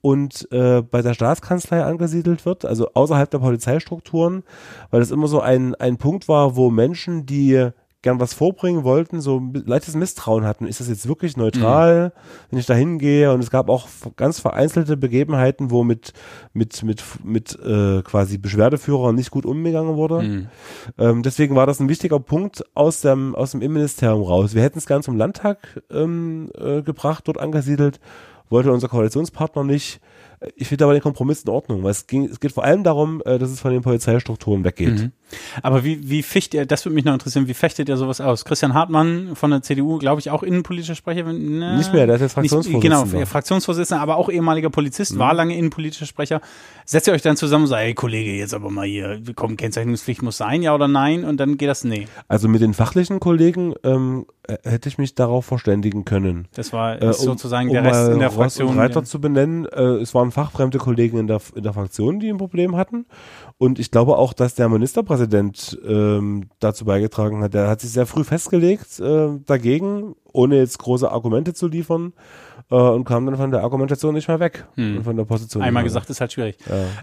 und äh, bei der Staatskanzlei angesiedelt wird, also außerhalb der Polizeistrukturen, weil das immer so ein, ein Punkt war, wo Menschen, die gern was vorbringen wollten, so ein leichtes Misstrauen hatten. Ist das jetzt wirklich neutral, wenn ich da hingehe? Und es gab auch ganz vereinzelte Begebenheiten, wo mit, mit, mit, mit äh, quasi Beschwerdeführern nicht gut umgegangen wurde. Ähm, deswegen war das ein wichtiger Punkt aus dem, aus dem Innenministerium raus. Wir hätten es gern zum Landtag ähm, äh, gebracht, dort angesiedelt, wollte unser Koalitionspartner nicht. Ich finde aber den Kompromiss in Ordnung, weil es, ging, es geht vor allem darum, äh, dass es von den Polizeistrukturen weggeht. Aber wie, wie ficht ihr, das würde mich noch interessieren, wie fechtet ihr sowas aus? Christian Hartmann von der CDU, glaube ich, auch innenpolitischer Sprecher? Ne? Nicht mehr, der ist jetzt Nicht- Fraktionsvorsitzender. Genau, Fraktionsvorsitzender, aber auch ehemaliger Polizist, war lange innenpolitischer Sprecher. Setzt ihr euch dann zusammen und sagt, ey Kollege, jetzt aber mal hier, komm, Kennzeichnungspflicht muss sein, ja oder nein? Und dann geht das, nee. Also mit den fachlichen Kollegen ähm, äh, hätte ich mich darauf verständigen können. Das war Äh, ist sozusagen der um Rest mal in der Fraktion. Und Reiter der- zu benennen, äh, es waren fachfremde Kollegen in der, in der Fraktion, die ein Problem hatten. Und ich glaube auch, dass der Ministerpräsident ähm, dazu beigetragen hat. Der hat sich sehr früh festgelegt äh, dagegen, ohne jetzt große Argumente zu liefern äh, und kam dann von der Argumentation nicht mehr weg. Und von der Position. Einmal gesagt, ist halt schwierig.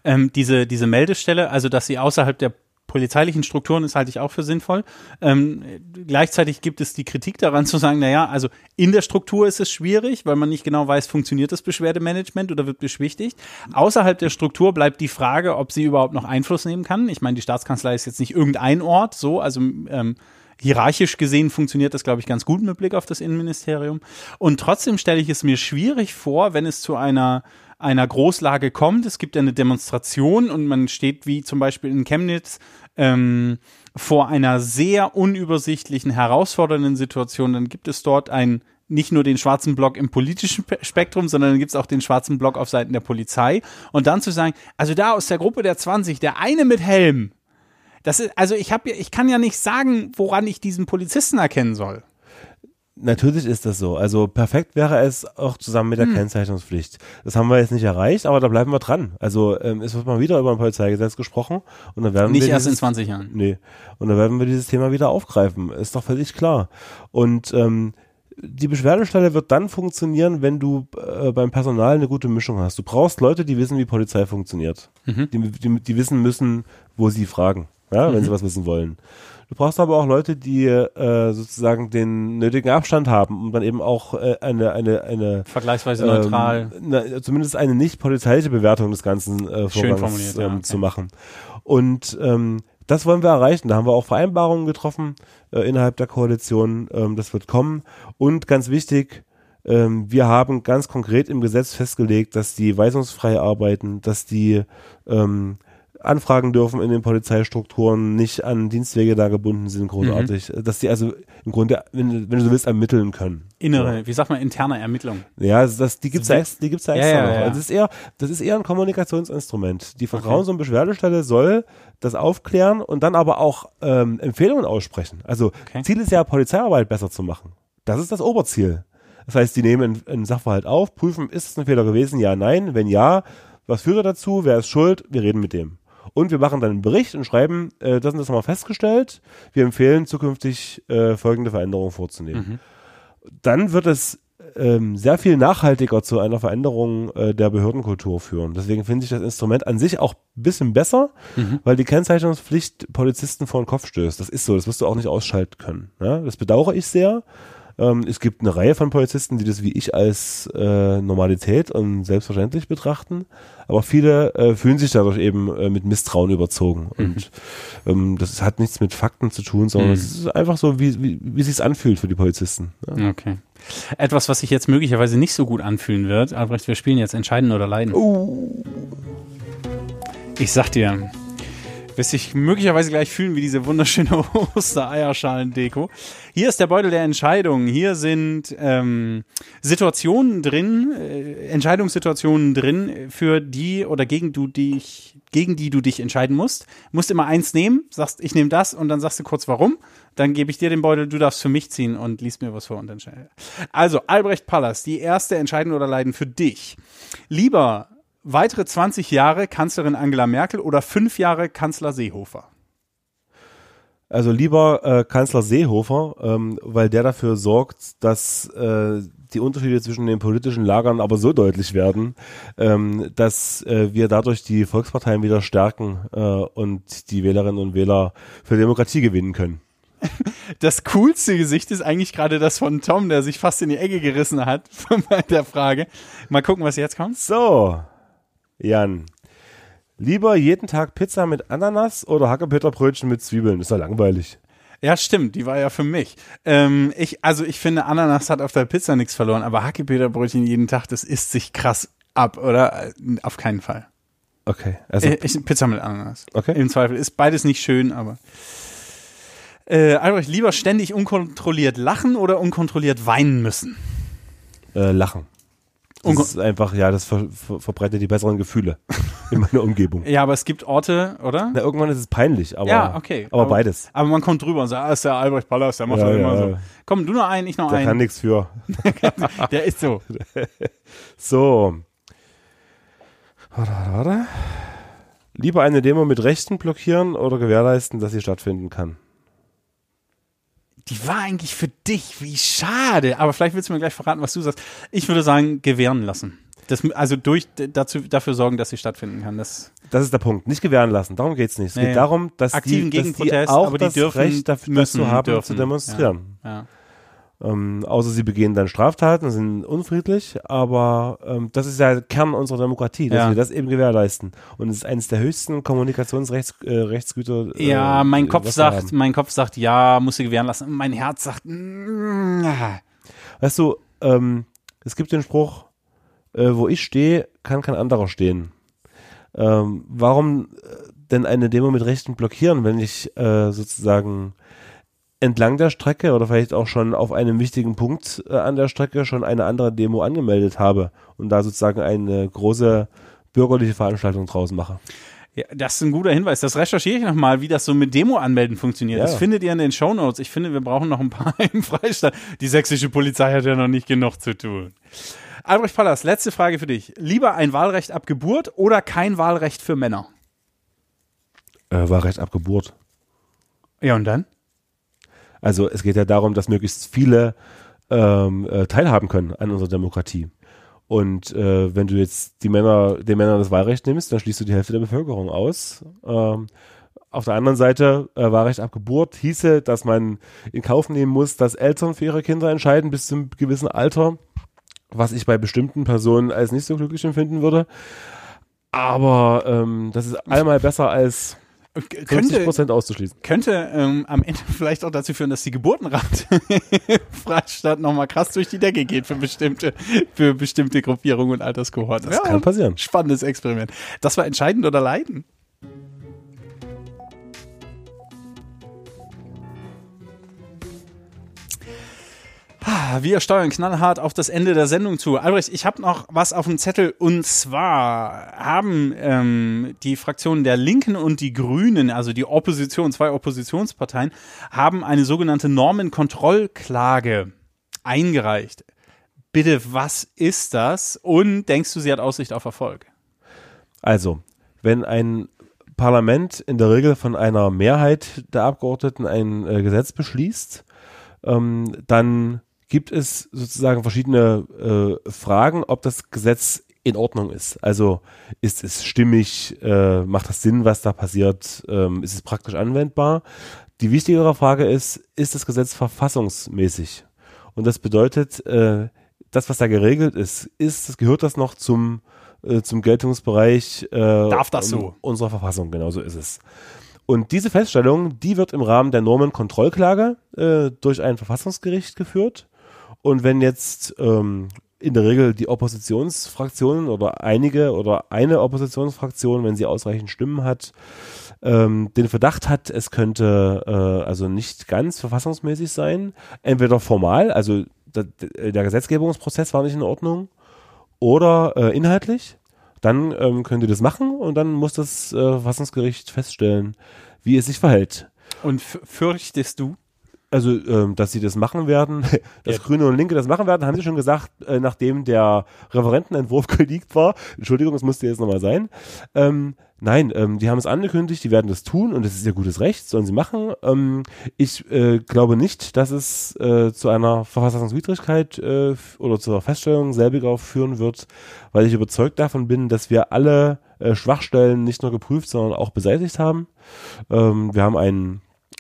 Ähm, diese, diese Meldestelle, also dass sie außerhalb der polizeilichen Strukturen ist, halte ich auch für sinnvoll. Ähm, gleichzeitig gibt es die Kritik daran zu sagen, naja, also in der Struktur ist es schwierig, weil man nicht genau weiß, funktioniert das Beschwerdemanagement oder wird beschwichtigt. Außerhalb der Struktur bleibt die Frage, ob sie überhaupt noch Einfluss nehmen kann. Ich meine, die Staatskanzlei ist jetzt nicht irgendein Ort, so, also ähm, hierarchisch gesehen funktioniert das, glaube ich, ganz gut mit Blick auf das Innenministerium. Und trotzdem stelle ich es mir schwierig vor, wenn es zu einer einer Großlage kommt. Es gibt eine Demonstration und man steht wie zum Beispiel in Chemnitz ähm, vor einer sehr unübersichtlichen, herausfordernden Situation. Dann gibt es dort ein nicht nur den schwarzen Block im politischen Pe- Spektrum, sondern dann gibt es auch den schwarzen Block auf Seiten der Polizei. Und dann zu sagen, also da aus der Gruppe der 20, der eine mit Helm, das ist, also ich habe, ich kann ja nicht sagen, woran ich diesen Polizisten erkennen soll. Natürlich ist das so. Also perfekt wäre es auch zusammen Hm. mit der Kennzeichnungspflicht. Das haben wir jetzt nicht erreicht, aber da bleiben wir dran. Also ähm, es wird mal wieder über ein Polizeigesetz gesprochen und dann werden Nicht wir erst in dieses, 20 Jahren. Nee. Und dann werden wir dieses Thema wieder aufgreifen. Ist doch völlig klar. Und ähm, die Beschwerdestelle wird dann funktionieren, wenn du äh, beim Personal eine gute Mischung hast. Du brauchst Leute, die wissen, wie Polizei funktioniert. Mhm. Die, die, die wissen müssen, wo sie fragen. Ja, wenn sie was wissen wollen. Du brauchst aber auch Leute, die äh, sozusagen den nötigen Abstand haben, um dann eben auch äh, eine, eine, eine Vergleichsweise neutral. ähm, na, zumindest eine nicht polizeiliche Bewertung des ganzen äh, Vorgangs ja, ähm, okay. zu machen. Und ähm, das wollen wir erreichen. Da haben wir auch Vereinbarungen getroffen äh, innerhalb der Koalition. Ähm, das wird kommen. Und ganz wichtig, ähm, wir haben ganz konkret im Gesetz festgelegt, dass die weisungsfrei arbeiten, dass die ähm, anfragen dürfen in den Polizeistrukturen, nicht an Dienstwege da gebunden sind, großartig. Mhm. Dass die also im Grunde, wenn, wenn du so willst, ermitteln können. Innere, wie sagt man, interne Ermittlung. Ja, das, die gibt's ja, die gibt's ja Ja, extra ja, noch. ja. Also das ist eher, das ist eher ein Kommunikationsinstrument. Die Vertrauens- und Beschwerdestelle soll das aufklären und dann aber auch ähm, Empfehlungen aussprechen. Also Okay. Ziel ist ja, Polizeiarbeit besser zu machen. Das ist das Oberziel. Das heißt, die nehmen einen Sachverhalt auf, prüfen, ist es ein Fehler gewesen? Ja, nein. Wenn ja, was führt er dazu? Wer ist schuld? Wir reden mit dem. Und wir machen dann einen Bericht und schreiben, äh, das und das haben wir festgestellt. Wir empfehlen zukünftig äh, folgende Veränderungen vorzunehmen. Dann wird es ähm, sehr viel nachhaltiger zu einer Veränderung äh, der Behördenkultur führen. Deswegen finde ich das Instrument an sich auch ein bisschen besser, weil die Kennzeichnungspflicht Polizisten vor den Kopf stößt. Das ist so, das wirst du auch nicht ausschalten können. Ja? Das bedauere ich sehr. Ähm, es gibt eine Reihe von Polizisten, die das wie ich als äh, Normalität und selbstverständlich betrachten. Aber viele äh, fühlen sich dadurch eben äh, mit Misstrauen überzogen. Und ähm, das hat nichts mit Fakten zu tun, sondern Mhm. es ist einfach so, wie, wie, wie sich's anfühlt für die Polizisten. Ja. Okay. Etwas, was sich jetzt möglicherweise nicht so gut anfühlen wird. Albrecht, wir spielen jetzt Entscheiden oder Leiden. Ich sag dir, wirst dich möglicherweise gleich fühlen wie diese wunderschöne *laughs* Ostereierschalen-Deko. Hier ist der Beutel der Entscheidungen. Hier sind ähm, Situationen drin, äh, Entscheidungssituationen drin, für die oder gegen du dich, gegen die du dich entscheiden musst. Musst immer eins nehmen, sagst, ich nehme das und dann sagst du kurz warum. Dann gebe ich dir den Beutel, du darfst für mich ziehen und liest mir was vor und entscheide. Also, Albrecht Pallas, die erste Entscheiden oder Leiden für dich. Lieber weitere 20 Jahre Kanzlerin Angela Merkel oder fünf Jahre Kanzler Seehofer? Also lieber äh, Kanzler Seehofer, ähm, weil der dafür sorgt, dass äh, die Unterschiede zwischen den politischen Lagern aber so deutlich werden, ähm, dass äh, wir dadurch die Volksparteien wieder stärken äh, und die Wählerinnen und Wähler für Demokratie gewinnen können. *laughs* Das coolste Gesicht ist eigentlich gerade das von Tom, der sich fast in die Ecke gerissen hat *laughs* bei der Frage. Mal gucken, was jetzt kommt. So, Jan. Lieber jeden Tag Pizza mit Ananas oder Hackepeterbrötchen mit Zwiebeln? Ist ja langweilig. Ja, stimmt, die war ja für mich. Ähm, ich, also ich finde, Ananas hat auf der Pizza nichts verloren, aber Hackepeterbrötchen jeden Tag, das isst sich krass ab, oder? Äh, Auf keinen Fall. Okay, also Äh, ich, Pizza mit Ananas. Okay. Im Zweifel. Ist beides nicht schön, aber. Äh, Albrecht, lieber ständig unkontrolliert lachen oder unkontrolliert weinen müssen? äh, Lachen. Das ist einfach, ja, das ver ver verbreitet die besseren Gefühle *laughs* in meiner Umgebung. Ja, aber es gibt Orte, oder? Na, irgendwann ist es peinlich, aber, ja, okay. aber, beides. Aber man kommt drüber und sagt, ah, ist der Albrecht Pallas, der macht Ja, das immer ja. so. Komm, du noch einen, ich noch kann einen. nichts für. *laughs* Der ist so. *laughs* So. Lieber eine Demo mit Rechten blockieren oder gewährleisten, dass sie stattfinden kann. Die war eigentlich für dich. Wie schade. Aber vielleicht willst du mir gleich verraten, was du sagst. Ich würde sagen, gewähren lassen. Das, also durch, dazu, dafür sorgen, dass sie stattfinden kann. Das, Das ist der Punkt. Nicht gewähren lassen. Darum geht's nicht. Es Nee, geht darum, dass Aktiven die, dass die auch aber die das dürfen, Recht dafür, müssen, dazu haben, dürfen. zu demonstrieren. ja. Ähm, außer sie begehen dann Straftaten, sind unfriedlich, aber ähm, das ist ja Kern unserer Demokratie, dass Ja. wir das eben gewährleisten. Und es ist eines der höchsten Kommunikationsrechtsgüter. Äh, äh, Ja, mein Kopf sagt, haben. mein Kopf sagt, ja, muss sie gewähren lassen. Mein Herz sagt, mm, ja. Weißt du, ähm, es gibt den Spruch, äh, wo ich stehe, kann kein anderer stehen. Ähm, warum äh, denn eine Demo mit Rechten blockieren, wenn ich äh, sozusagen entlang der Strecke oder vielleicht auch schon auf einem wichtigen Punkt äh, an der Strecke schon eine andere Demo angemeldet habe und da sozusagen eine große bürgerliche Veranstaltung draus mache. Ja, das ist ein guter Hinweis. Das recherchiere ich nochmal, wie das so mit Demo-Anmelden funktioniert. Ja. Das findet ihr in den Shownotes. Ich finde, wir brauchen noch ein paar *laughs* im Freistaat. Die sächsische Polizei hat ja noch nicht genug zu tun. Albrecht Pallas, letzte Frage für dich. Lieber ein Wahlrecht ab Geburt oder kein Wahlrecht für Männer? Äh, war recht ab Geburt. Ja, und dann? Also es geht ja darum, dass möglichst viele ähm, äh, teilhaben können an unserer Demokratie. Und äh, wenn du jetzt die Männer, den Männern das Wahlrecht nimmst, dann schließt du die Hälfte der Bevölkerung aus. Ähm, auf der anderen Seite, äh, Wahlrecht ab Geburt hieße, dass man in Kauf nehmen muss, dass Eltern für ihre Kinder entscheiden bis zum gewissen Alter, was ich bei bestimmten Personen als nicht so glücklich empfinden würde. Aber ähm, das ist einmal besser als 50 Könnte, Prozent auszuschließen. könnte ähm, am Ende *laughs* vielleicht auch dazu führen, dass die Geburtenrate im *laughs* Freistaat nochmal krass durch die Decke geht für bestimmte, für bestimmte Gruppierungen und Alterskohorten. Das kann passieren. Spannendes Experiment. Das war entscheidend oder leiden? Wir steuern knallhart auf das Ende der Sendung zu. Albrecht, ich habe noch was auf dem Zettel und zwar haben ähm, die Fraktionen der Linken und die Grünen, also die Opposition, zwei Oppositionsparteien, haben eine sogenannte Normenkontrollklage eingereicht. Bitte, was ist das? Und denkst du, sie hat Aussicht auf Erfolg? Also, wenn ein Parlament in der Regel von einer Mehrheit der Abgeordneten ein äh, Gesetz beschließt, ähm, dann gibt es sozusagen verschiedene äh, Fragen, ob das Gesetz in Ordnung ist. Also ist es stimmig, äh, macht das Sinn, was da passiert, ähm, ist es praktisch anwendbar. Die wichtigere Frage ist, ist das Gesetz verfassungsmäßig? Und das bedeutet, äh, das, was da geregelt ist, ist, das gehört das noch zum, äh, zum Geltungsbereich äh, Darf das so? unserer Verfassung, genau so ist es. Und diese Feststellung, die wird im Rahmen der Normenkontrollklage äh, durch ein Verfassungsgericht geführt. Und wenn jetzt ähm, in der Regel die Oppositionsfraktionen oder einige oder eine Oppositionsfraktion, wenn sie ausreichend Stimmen hat, ähm, den Verdacht hat, es könnte äh, also nicht ganz verfassungsmäßig sein, entweder formal, also der, der Gesetzgebungsprozess war nicht in Ordnung, oder äh, inhaltlich, dann ähm, könnt ihr das machen und dann muss das äh, Verfassungsgericht feststellen, wie es sich verhält. Und fürchtest du? Also, ähm, dass sie das machen werden, *laughs* dass Ja. Grüne und Linke das machen werden, haben sie schon gesagt, äh, nachdem der Referentenentwurf *laughs* geleakt war. Entschuldigung, es musste jetzt nochmal sein. Ähm, nein, ähm, die haben es angekündigt, die werden das tun und das ist ihr gutes Recht, sollen sie machen. Ähm, ich äh, glaube nicht, dass es äh, zu einer Verfassungswidrigkeit äh, oder zur Feststellung selbiger führen wird, weil ich überzeugt davon bin, dass wir alle äh, Schwachstellen nicht nur geprüft, sondern auch beseitigt haben. Ähm, wir haben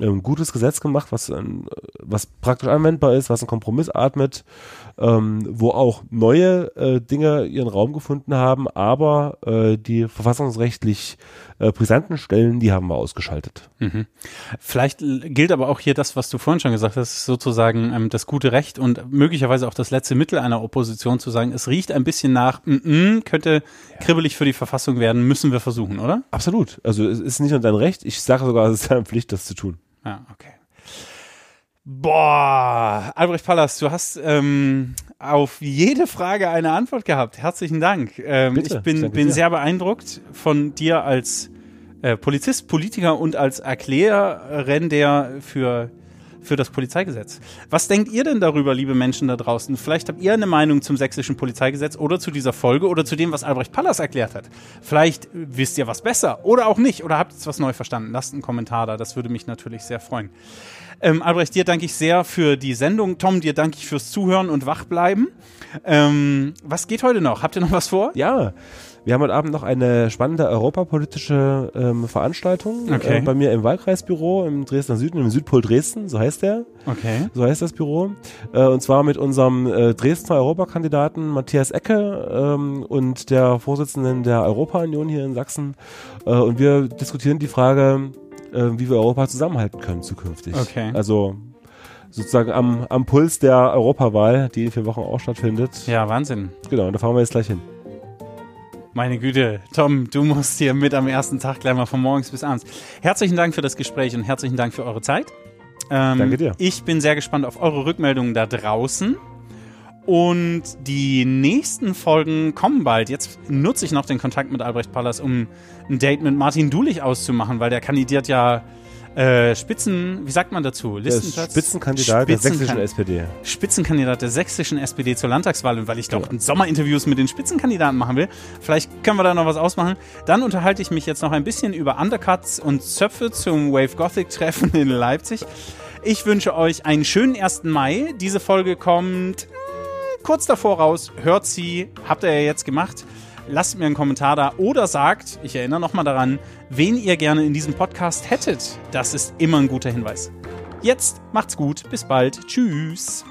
ein gutes Gesetz gemacht, was, ein, was praktisch anwendbar ist, was einen Kompromiss atmet, ähm, wo auch neue äh, Dinge ihren Raum gefunden haben, aber äh, die verfassungsrechtlich äh, brisanten Stellen, die haben wir ausgeschaltet. Vielleicht l- gilt aber auch hier das, was du vorhin schon gesagt hast, sozusagen ähm, das gute Recht und möglicherweise auch das letzte Mittel einer Opposition zu sagen, es riecht ein bisschen nach, mm -mm, könnte kribbelig für die Verfassung werden, müssen wir versuchen, oder? Absolut. Also es ist nicht nur dein Recht, ich sage sogar, es ist deine Pflicht, das zu tun. Ja, okay. Boah, Albrecht Pallas, du hast ähm, auf jede Frage eine Antwort gehabt. Herzlichen Dank. Ähm, Bitte, ich bin, danke bin sehr beeindruckt von dir als äh, Polizist, Politiker und als Erklärerin für, für das Polizeigesetz. Was denkt ihr denn darüber, liebe Menschen da draußen? Vielleicht habt ihr eine Meinung zum sächsischen Polizeigesetz oder zu dieser Folge oder zu dem, was Albrecht Pallas erklärt hat. Vielleicht wisst ihr was besser oder auch nicht oder habt jetzt was neu verstanden. Lasst einen Kommentar da, das würde mich natürlich sehr freuen. Ähm, Albrecht, dir danke ich sehr für die Sendung. Tom, dir danke ich fürs Zuhören und Wachbleiben. Ähm, was geht heute noch? Habt ihr noch was vor? Ja, wir haben heute Abend noch eine spannende europapolitische ähm, Veranstaltung Okay. äh, bei mir im Wahlkreisbüro im Dresdner Süden, im Südpol Dresden, so heißt der. Okay. so heißt das Büro. Äh, und zwar mit unserem äh, Dresdner Europakandidaten Matthias Ecke ähm, und der Vorsitzenden der Europa-Union hier in Sachsen. Äh, und wir diskutieren die Frage, äh, wie wir Europa zusammenhalten können zukünftig. Okay. Also sozusagen am, am Puls der Europawahl, die in vier Wochen auch stattfindet. Ja, Wahnsinn. Genau, und da fahren wir jetzt gleich hin. Meine Güte, Tom, du musst hier mit am ersten Tag gleich mal von morgens bis abends. Herzlichen Dank für das Gespräch und herzlichen Dank für eure Zeit. Ähm, Danke dir. Ich bin sehr gespannt auf eure Rückmeldungen da draußen. Und die nächsten Folgen kommen bald. Jetzt nutze ich noch den Kontakt mit Albrecht Pallas, um ein Date mit Martin Dulich auszumachen, weil der kandidiert ja äh, Spitzen, wie sagt man dazu? Der ist Listenplatz? Spitzenkandidat der Spitzenkan- sächsischen SPD. Spitzenkandidat der sächsischen SPD zur Landtagswahl und weil ich doch Sommerinterviews mit den Spitzenkandidaten machen will, vielleicht können wir da noch was ausmachen. Dann unterhalte ich mich jetzt noch ein bisschen über Undercuts und Zöpfe zum Wave Gothic Treffen in Leipzig. Ich wünsche euch einen schönen 1. Mai. Diese Folge kommt äh, kurz davor raus. Hört sie, habt ihr ja jetzt gemacht. Lasst mir einen Kommentar da oder sagt, ich erinnere nochmal daran, wen ihr gerne in diesem Podcast hättet. Das ist immer ein guter Hinweis. Jetzt macht's gut, bis bald, tschüss.